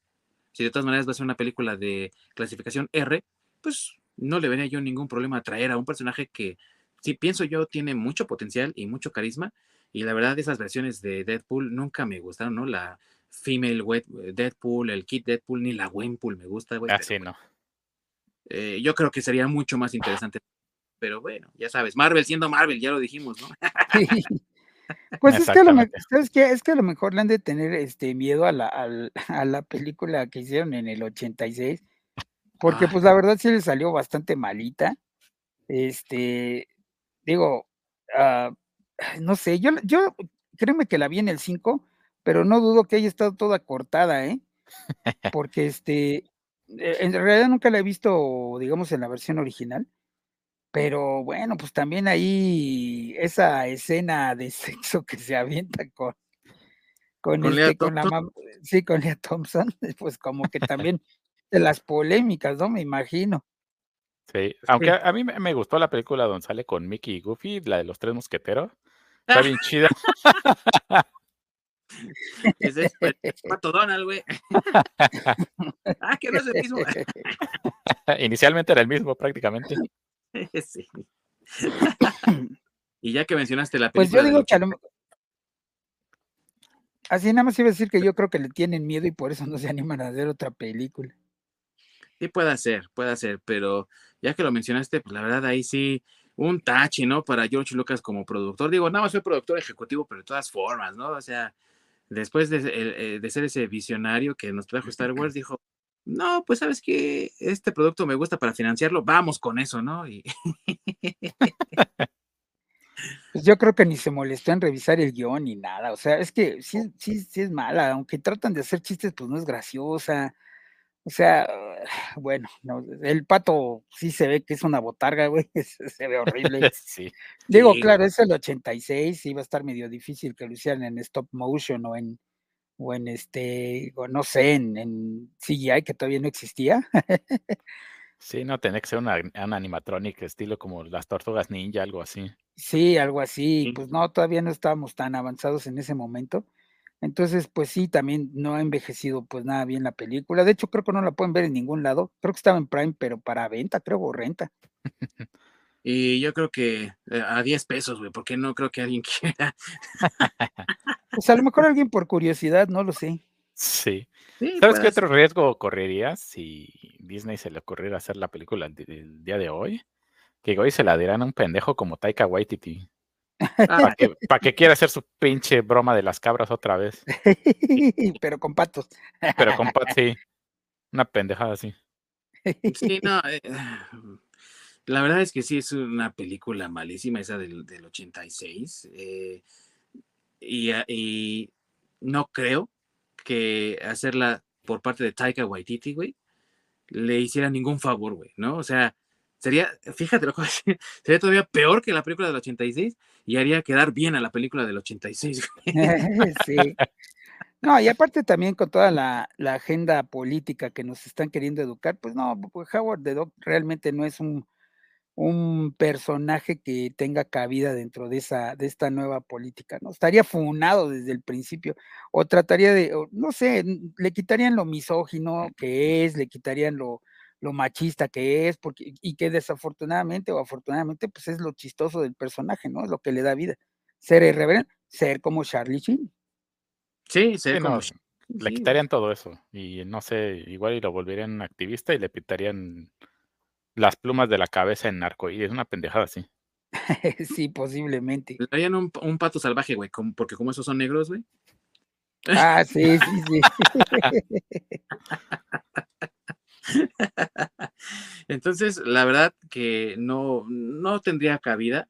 Si de todas maneras va a ser una película de clasificación R, pues no le vería yo ningún problema a traer a un personaje que, si pienso yo, tiene mucho potencial y mucho carisma. Y la verdad, esas versiones de Deadpool nunca me gustaron, ¿no? La Female Deadpool, el Kid Deadpool, ni la Gwenpool me gusta, güey. Así ah, no. Eh, yo creo que sería mucho más interesante. Pero bueno, ya sabes, Marvel siendo Marvel, ya lo dijimos, ¿no? Pues es que, a lo mejor, es que a lo mejor le han de tener este miedo a la, a la película que hicieron en el 86, porque pues la verdad sí le salió bastante malita. Este, digo, uh, no sé, yo, yo créeme que la vi en el 5, pero no dudo que haya estado toda cortada, ¿eh? Porque este, e, en realidad nunca la he visto, digamos, en la versión original. Pero bueno, pues también ahí esa escena de sexo que se avienta con, con, este, con la sí, con Lea Thompson, pues como que también de las polémicas, ¿no? Me imagino. Sí, aunque a, mí me gustó la película donde sale con Mickey y Goofy, la de los tres mosqueteros. Está bien chida. Ese es Pato Donald, güey. ah, que no es el mismo. Inicialmente era el mismo, prácticamente. sí. y ya que mencionaste la película. Pues yo digo que a lo Así nada más iba a decir que yo creo que le tienen miedo y por eso no se animan a hacer otra película. Sí, puede ser, puede ser, pero ya que lo mencionaste, pues la verdad ahí sí, un tachi, ¿no? Para George Lucas como productor. Digo, nada más soy productor ejecutivo, pero de todas formas, ¿no? O sea, después de, eh, de ser ese visionario que nos trajo Star Wars, dijo, no, pues sabes que este producto me gusta para financiarlo, vamos con eso, ¿no? Y... Pues yo creo que ni se molestó en revisar el guion ni nada, o sea, es que sí, sí, sí es mala, aunque tratan de hacer chistes, pues no es graciosa, o sea, bueno, el pato sí se ve que es una botarga, güey, se ve horrible. Sí. Digo, claro, es el 86, iba a estar medio difícil que lo hicieran en stop motion o en, o en este, o no sé, en, en CGI que todavía no existía. Sí, no, tenía que ser una, un animatronic estilo como las tortugas ninja, algo así. Sí, algo así. Pues no, todavía no estábamos tan avanzados en ese momento. Entonces, pues sí, también no ha envejecido pues nada bien la película. De hecho, creo que no la pueden ver en ningún lado. Creo que estaba en Prime, pero para venta, creo, o renta. Y yo creo que eh, a 10 pesos, güey, porque no creo que alguien quiera. pues a lo mejor alguien por curiosidad, no lo sé. Sí. ¿Sabes qué otro riesgo correrías si Disney se le ocurriera hacer la película del día de hoy? Que hoy se la dirán a un pendejo como Taika Waititi. ¿Para qué, que quiera hacer su pinche broma de las cabras otra vez? Pero con patos. Pero con patos, sí. Una pendejada así. Sí, no. Eh, la verdad es que sí es una película malísima esa del, del 86. Eh, y, y no creo que hacerla por parte de Taika Waititi, güey, le hiciera ningún favor, güey, ¿no? O sea, sería, fíjate lo que sería todavía peor que la película del 86 y haría quedar bien a la película del 86. sí. No, y aparte también con toda la, agenda política que nos están queriendo educar, pues no, Howard the Dog realmente no es un, un personaje que tenga cabida dentro de esa de esta nueva política, ¿no? Estaría funado desde el principio o trataría de no sé, le quitarían lo misógino que es, le quitarían lo, lo machista que es, porque y que desafortunadamente o afortunadamente pues es lo chistoso del personaje, ¿no? Es lo que le da vida. Ser irreverente, ser como Charlie Sheen. Sí, ser como le quitarían todo eso y no sé, igual y lo volverían activista y le quitarían las plumas de la cabeza en narco, y es una pendejada así. sí, posiblemente. Le darían un, pato salvaje, güey, porque como esos son negros, güey. Ah, sí, sí, sí. Entonces, la verdad que no, no tendría cabida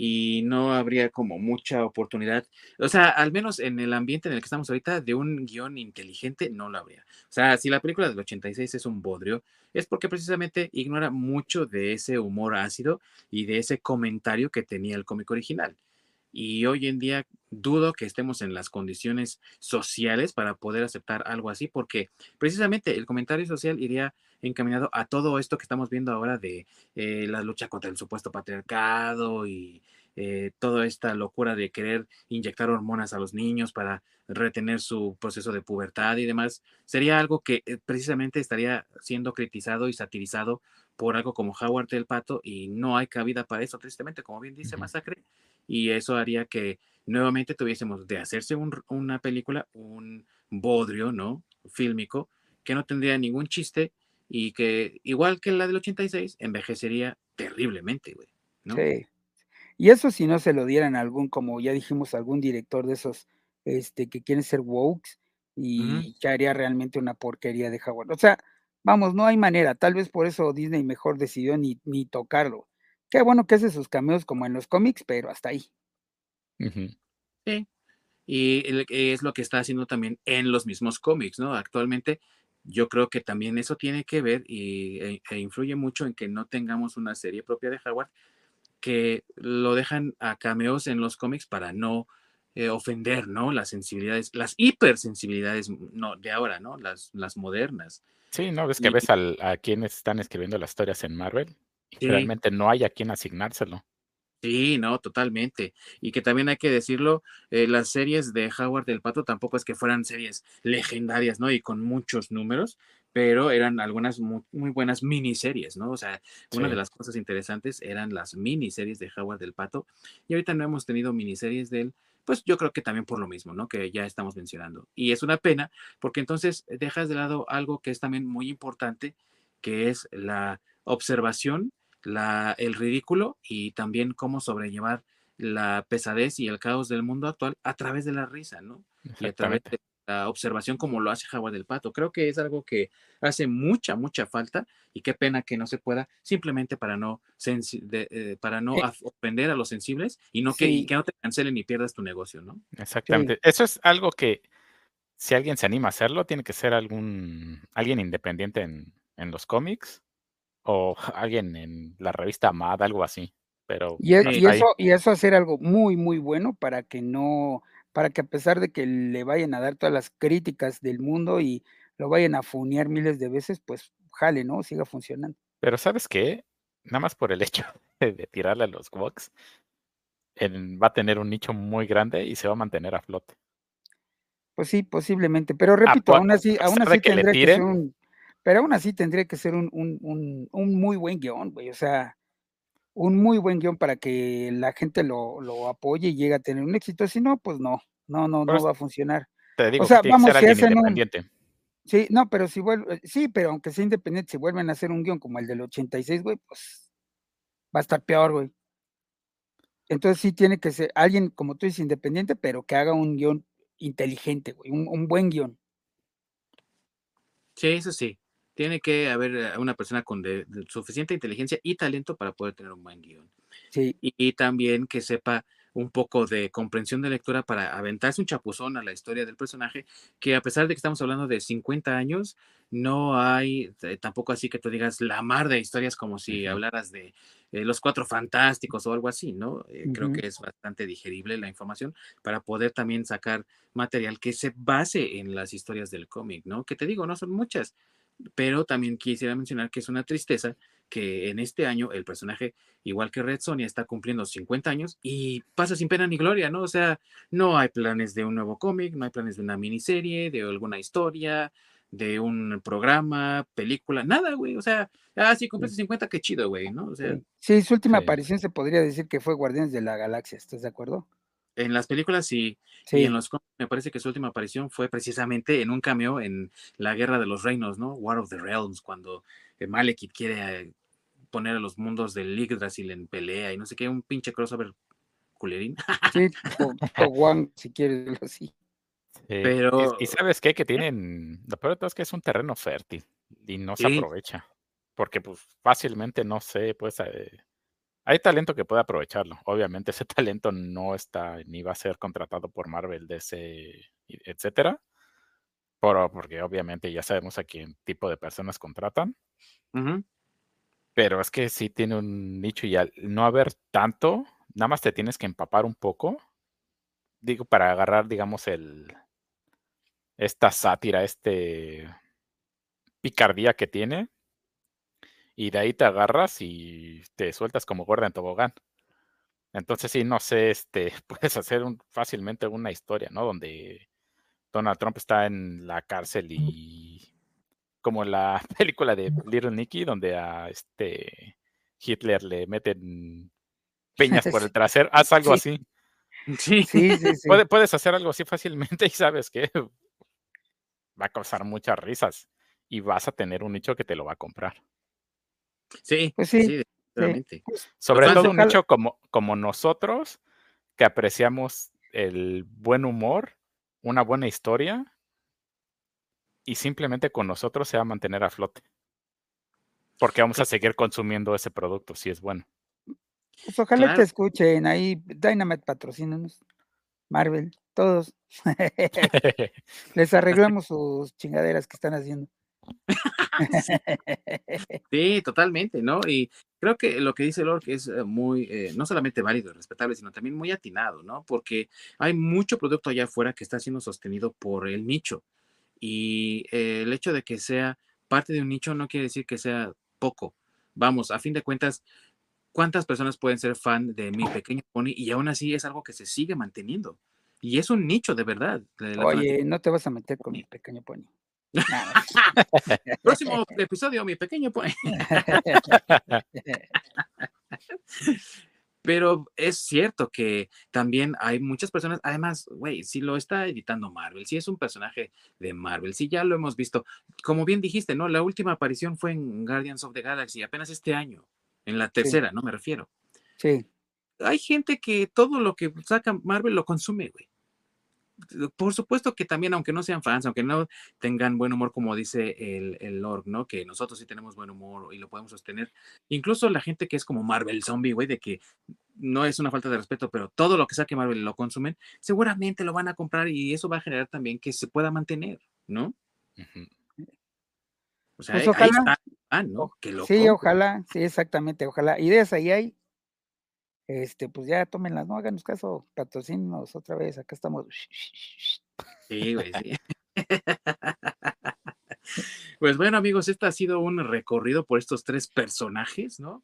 y no habría como mucha oportunidad. O sea, al menos en el ambiente en el que estamos ahorita, de un guion inteligente no lo habría. O sea, si la película del 86 es un bodrio, es porque precisamente ignora mucho de ese humor ácido y de ese comentario que tenía el cómic original. Y hoy en día, dudo que estemos en las condiciones sociales para poder aceptar algo así, porque precisamente el comentario social iría encaminado a todo esto que estamos viendo ahora de eh, la lucha contra el supuesto patriarcado y eh, toda esta locura de querer inyectar hormonas a los niños para retener su proceso de pubertad y demás, sería algo que eh, precisamente estaría siendo criticado y satirizado por algo como Howard el Pato y no hay cabida para eso, tristemente, como bien dice Masacre, y eso haría que nuevamente tuviésemos de hacerse una película, un bodrio, ¿no? Fílmico, que no tendría ningún chiste y que, igual que la del 86, envejecería terriblemente, güey, ¿no? Sí. Y eso si no se lo dieran a algún, como ya dijimos, algún director de esos este, que quieren ser wokes y que haría realmente una porquería de Howard. O sea, vamos, no hay manera. Tal vez por eso Disney mejor decidió ni, ni tocarlo. Qué bueno que hace sus cameos como en los cómics, pero hasta ahí. Sí. Y es lo que está haciendo también en los mismos cómics, ¿no? Actualmente yo creo que también eso tiene que ver y, e, e, influye mucho en que no tengamos una serie propia de Howard, que lo dejan a cameos en los cómics para no eh, ofender, ¿no? Las sensibilidades, las hipersensibilidades no, de ahora, ¿no? Las, las modernas. Sí, ¿no? Ves que ves a quienes están escribiendo las historias en Marvel realmente no hay a quien asignárselo. Sí, no, totalmente. Y que también hay que decirlo, eh, las series de Howard del Pato tampoco es que fueran series legendarias, ¿no? Y con muchos números, pero eran algunas muy, buenas miniseries, ¿no? O sea, una de las cosas interesantes eran las miniseries de Howard del Pato. Y ahorita no hemos tenido miniseries de él, pues yo creo que también por lo mismo, ¿no? Que ya estamos mencionando. Y es una pena, porque entonces dejas de lado algo que es también muy importante, que es la observación la, el ridículo y también cómo sobrellevar la pesadez y el caos del mundo actual a través de la risa, ¿no? Y a través de la observación como lo hace Jaguar del Pato. Creo que es algo que hace mucha, mucha falta y qué pena que no se pueda simplemente para no, eh, para no eh. ofender a los sensibles y no que, que, no te cancelen y pierdas tu negocio, ¿no? Exactamente. Eso es algo que si alguien se anima a hacerlo, tiene que ser algún alguien independiente en, en los cómics o alguien en la revista Mad, algo así. Pero y, e, eso, y eso hacer algo muy, muy bueno para que no, para que a pesar de que le vayan a dar todas las críticas del mundo y lo vayan a funear miles de veces, pues jale, ¿no? Siga funcionando. Pero ¿sabes qué? Nada más por el hecho de tirarle a los Vox, va a tener un nicho muy grande y se va a mantener a flote. Pues sí, posiblemente, pero repito, aún así, aún así tendría que ser un, pero aún así tendría que ser un, un, un, muy buen guion, güey. O sea, un muy buen guion para que la gente lo, lo, apoye y llegue a tener un éxito. Si no, pues no, no, no, no va a funcionar. Te digo, o sea, vamos, a ser independiente. Sí, no, pero si vuelve, sí, pero aunque sea independiente, si vuelven a hacer un guion como el del 86, güey, pues va a estar peor, güey. Entonces sí tiene que ser alguien, como tú dices, independiente, pero que haga un guion inteligente, güey, un, un buen guion. Sí, eso sí tiene que haber eh, una persona con suficiente inteligencia y talento para poder tener un buen guion. Sí. Y, también que sepa un poco de comprensión de lectura para aventarse un chapuzón a la historia del personaje, que a pesar de que estamos hablando de 50 años, no hay eh, tampoco así que tú digas la mar de historias como si hablaras de eh, los cuatro fantásticos o algo así, ¿no? Creo que es bastante digerible la información para poder también sacar material que se base en las historias del cómic, ¿no? Que te digo, no son muchas, pero también quisiera mencionar que es una tristeza que en este año el personaje, igual que Red Sonia, está cumpliendo 50 años y pasa sin pena ni gloria, ¿no? O sea, no hay planes de un nuevo cómic, no hay planes de una miniserie, de alguna historia, de un programa, película, nada, güey. O sea, ah, sí, cumple 50, qué chido, güey, ¿no? O sea, sí, su última aparición se podría decir que fue Guardianes de la Galaxia, ¿estás de acuerdo? En las películas sí, y en los me parece que su última aparición fue precisamente en un cameo en la Guerra de los Reinos, ¿no? War of the Realms, cuando eh, Malekith quiere eh, poner a los mundos del Yggdrasil en pelea y no sé qué, un pinche crossover culerín. Sí, o, si quieres así. Pero... Y, sabes qué, que tienen, lo peor de todo es que es un terreno fértil y no se aprovecha, porque pues fácilmente, no sé, pues eh, hay talento que puede aprovecharlo. Obviamente ese talento no está ni va a ser contratado por Marvel, DC, etcétera. porque obviamente ya sabemos a qué tipo de personas contratan. Pero es que sí tiene un nicho y al no haber tanto, nada más te tienes que empapar un poco digo, para agarrar, digamos, el esta sátira, este picardía que tiene, y de ahí te agarras y te sueltas como gorda en tobogán. Entonces sí, no sé, este, puedes hacer un, fácilmente una historia, ¿no? Donde Donald Trump está en la cárcel y como la película de Little Nicky, donde a este Hitler le meten peñas por el trasero, haz algo así. Sí, sí, sí. puedes hacer algo así fácilmente y sabes que va a causar muchas risas y vas a tener un nicho que te lo va a comprar. Sí, pues sí, realmente. Pues, Sobre todo un nicho como, como nosotros, que apreciamos el buen humor, una buena historia, y simplemente con nosotros se va a mantener a flote. Porque vamos a seguir consumiendo ese producto si es bueno. Pues ojalá te escuchen ahí, Dynamite patrocínanos, Marvel, todos. Les arreglamos sus chingaderas que están haciendo. sí, totalmente, ¿no? Y creo que lo que dice Lord es eh, muy, eh, no solamente válido y respetable, sino también muy atinado, ¿no? Porque hay mucho producto allá afuera que está siendo sostenido por el nicho. Y eh, el hecho de que sea parte de un nicho no quiere decir que sea poco. Vamos, a fin de cuentas, ¿cuántas personas pueden ser fan de mi pequeño pony? Y aún así es algo que se sigue manteniendo. Y es un nicho de verdad. Oye, no te vas a meter con mi pequeño pony. Próximo episodio, mi pequeño pony. Pero es cierto que también hay muchas personas, además, güey, si lo está editando Marvel, si es un personaje de Marvel, si ya lo hemos visto, como bien dijiste, ¿no? La última aparición fue en Guardians of the Galaxy, apenas este año, en la tercera, ¿no? Me refiero. Sí. Hay gente que todo lo que saca Marvel lo consume, güey por supuesto que también, aunque no sean fans, aunque no tengan buen humor, como dice el, el Lord, ¿no? Que nosotros sí tenemos buen humor y lo podemos sostener. Incluso la gente que es como Marvel Zombie, güey, de que no es una falta de respeto, pero todo lo que saque Marvel lo consumen, seguramente lo van a comprar y eso va a generar también que se pueda mantener, ¿no? O sea, pues ahí está, ¿no? Que lo sí, ojalá, sí, exactamente, ojalá. Ideas ahí hay, este, pues ya tómenlas, no háganos caso, patrocínenos otra vez, acá estamos. Sí, güey, sí. Pues bueno, amigos, este ha sido un recorrido por estos tres personajes, ¿no?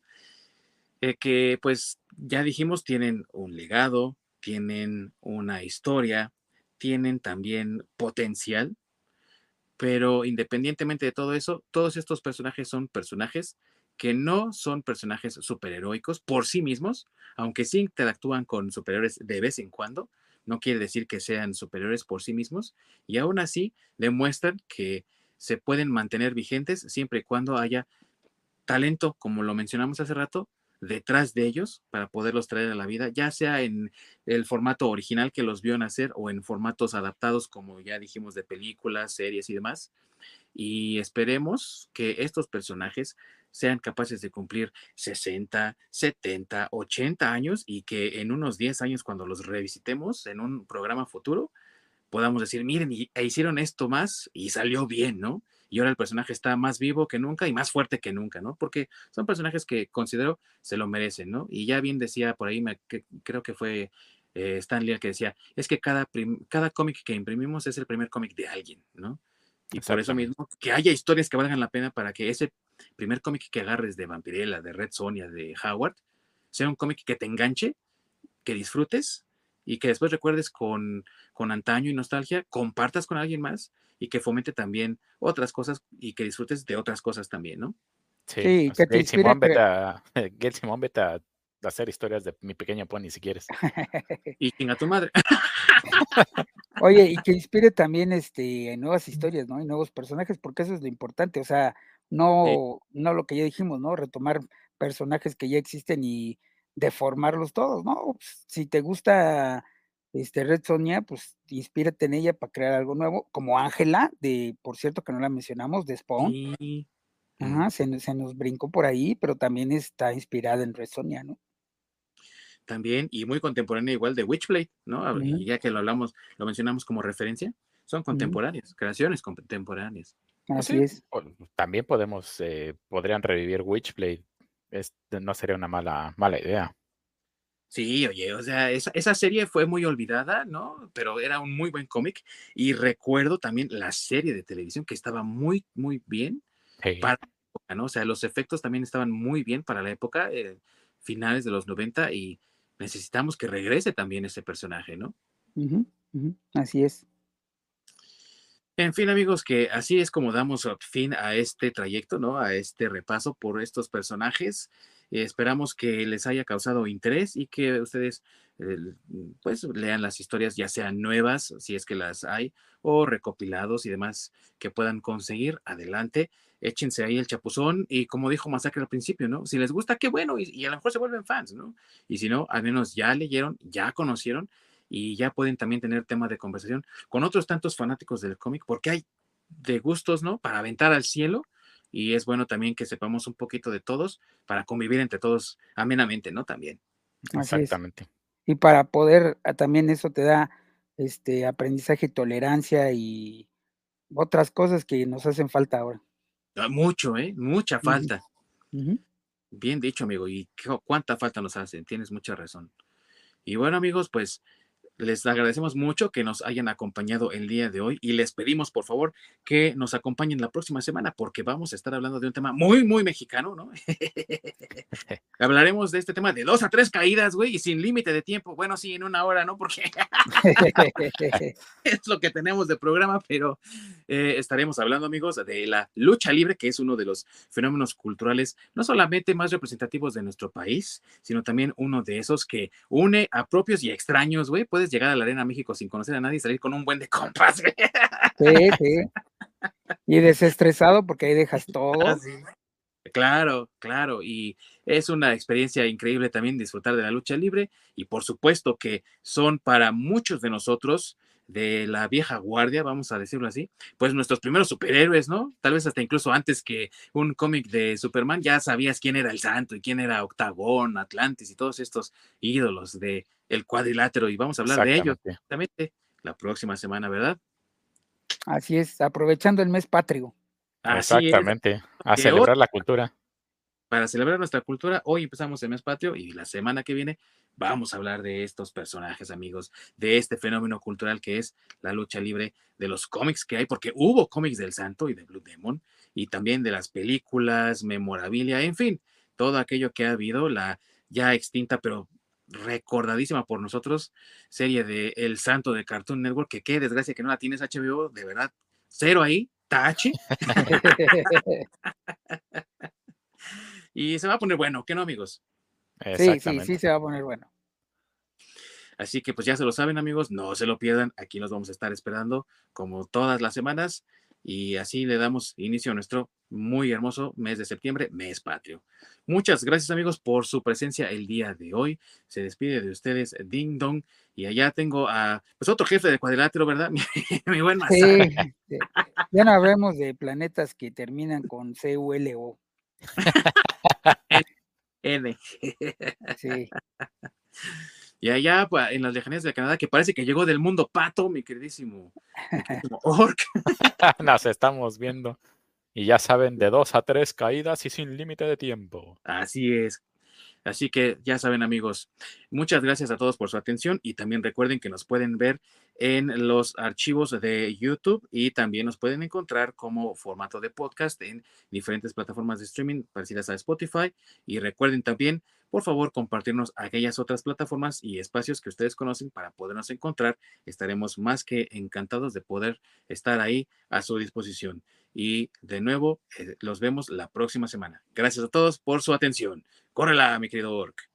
Eh, que pues ya dijimos, tienen un legado, tienen una historia, tienen también potencial, pero independientemente de todo eso, todos estos personajes son personajes que no son personajes superheroicos por sí mismos, aunque sí interactúan con superiores de vez en cuando, no quiere decir que sean superiores por sí mismos, y aún así demuestran que se pueden mantener vigentes siempre y cuando haya talento, como lo mencionamos hace rato, detrás de ellos para poderlos traer a la vida, ya sea en el formato original que los vio nacer o en formatos adaptados, como ya dijimos, de películas, series y demás. Y esperemos que estos personajes sean capaces de cumplir 60, 70, 80 años y que en unos 10 años cuando los revisitemos en un programa futuro, podamos decir, miren, e hicieron esto más y salió bien, ¿no? Y ahora el personaje está más vivo que nunca y más fuerte que nunca, ¿no? Porque son personajes que considero se lo merecen, ¿no? Y ya bien decía por ahí, me, creo que fue eh, Stan Lee el que decía, es que cada, cada cómic que imprimimos es el primer cómic de alguien, ¿no? Y por eso mismo, que haya historias que valgan la pena para que ese primer cómic que agarres de Vampirella, de Red Sonia, de Howard, sea un cómic que te enganche, que disfrutes y que después recuerdes con, con antaño y nostalgia, compartas con alguien más y que fomente también otras cosas y que disfrutes de otras cosas también, ¿no? Sí, que te Simón, vete a, Simón, vete a hacer historias de mi pequeño pony si quieres. y a tu madre. Oye, y que inspire también este nuevas historias, ¿no? Y nuevos personajes, porque eso es lo importante, o sea, no, no lo que ya dijimos, ¿no? Retomar personajes que ya existen y deformarlos todos, ¿no? Pues, si te gusta este Red Sonia, pues inspírate en ella para crear algo nuevo, como Ángela, de, por cierto que no la mencionamos, de Spawn. Ajá, se, se, nos brincó por ahí, pero también está inspirada en Red Sonia, ¿no? También, y muy contemporánea igual de Witchblade, ¿no? Ya que lo hablamos, lo mencionamos como referencia, son contemporáneas, creaciones contemporáneas. Así es. También podemos, eh, podrían revivir Witchblade. no sería una mala, mala idea. Sí, oye, o sea, esa, serie fue muy olvidada, ¿no? Pero era un muy buen cómic. Y recuerdo también la serie de televisión que estaba muy, muy bien para la época, ¿no? O sea, los efectos también estaban muy bien para la época, eh, finales de los 90, y necesitamos que regrese también ese personaje, ¿no? Así es. En fin, amigos, que así es como damos fin a este trayecto, ¿no? A este repaso por estos personajes. esperamos que les haya causado interés y que ustedes pues lean las historias, ya sean nuevas, si es que las hay, o recopilados y demás que puedan conseguir. Adelante, échense ahí el chapuzón y como dijo Masacre al principio, ¿no? Si les gusta, qué bueno, y, y a lo mejor se vuelven fans, ¿no? Y si no, al menos ya leyeron, ya conocieron y ya pueden también tener temas de conversación con otros tantos fanáticos del cómic, porque hay de gustos, ¿no? Para aventar al cielo y es bueno también que sepamos un poquito de todos para convivir entre todos amenamente, ¿no? También. Exactamente. Y para poder, ah, también eso te da este aprendizaje, tolerancia y otras cosas que nos hacen falta ahora. Ah, mucho, ¿eh? Mucha falta. Bien dicho, amigo. Y cuánta falta nos hacen. Tienes mucha razón. Y bueno, amigos, pues les agradecemos mucho que nos hayan acompañado el día de hoy y les pedimos, por favor, que nos acompañen la próxima semana porque vamos a estar hablando de un tema muy, muy mexicano, ¿no? Hablaremos de este tema de dos a tres caídas, güey, y sin límite de tiempo. Bueno, sí, en una hora, ¿no? Porque es lo que tenemos de programa, pero eh, estaremos hablando, amigos, de la lucha libre, que es uno de los fenómenos culturales no solamente más representativos de nuestro país, sino también uno de esos que une a propios y extraños, güey. Puede llegar a la Arena México sin conocer a nadie y salir con un buen de compas. Sí, sí. Y desestresado porque ahí dejas todo. Ah, claro, claro. Y es una experiencia increíble también disfrutar de la lucha libre y por supuesto que son para muchos de nosotros de la vieja guardia, vamos a decirlo así, pues nuestros primeros superhéroes, ¿no? Tal vez hasta incluso antes que un cómic de Superman ya sabías quién era el santo y quién era Octagón, Atlantis y todos estos ídolos de el cuadrilátero y vamos a hablar de ellos exactamente la próxima semana, ¿verdad? Así es, aprovechando el mes patrio. Exactamente, a celebrar la cultura. Para celebrar nuestra cultura, hoy empezamos el mes patrio y la semana que viene vamos a hablar de estos personajes, amigos, de este fenómeno cultural que es la lucha libre, de los cómics que hay, porque hubo cómics del Santo y de Blue Demon, y también de las películas, memorabilia, en fin, todo aquello que ha habido, la ya extinta, pero recordadísima por nosotros, serie de El Santo de Cartoon Network, que qué desgracia que no la tienes HBO, de verdad, cero ahí, tache. y se va a poner bueno, ¿qué no, amigos? Sí, sí, sí se va a poner bueno. Así que pues ya se lo saben amigos, no se lo pierdan, aquí nos vamos a estar esperando como todas las semanas y así le damos inicio a nuestro muy hermoso mes de septiembre, mes patrio. Muchas gracias amigos por su presencia el día de hoy. Se despide de ustedes Ding Dong y allá tengo a pues otro jefe de cuadrilátero, ¿verdad? Mi, buen sí, Ya no hablemos de planetas que terminan con CULO. N. sí. Y allá pues, en las lejanías de Canadá, que parece que llegó del mundo pato, mi queridísimo, Orc. Nos estamos viendo. Y ya saben, de dos a tres caídas y sin límite de tiempo. Así es. Así que ya saben amigos, muchas gracias a todos por su atención y también recuerden que nos pueden ver en los archivos de YouTube y también nos pueden encontrar como formato de podcast en diferentes plataformas de streaming parecidas a Spotify y recuerden también por favor compartirnos aquellas otras plataformas y espacios que ustedes conocen para podernos encontrar. Estaremos más que encantados de poder estar ahí a su disposición. Y de nuevo, eh, los vemos la próxima semana. Gracias a todos por su atención. Córrela, mi querido Orc.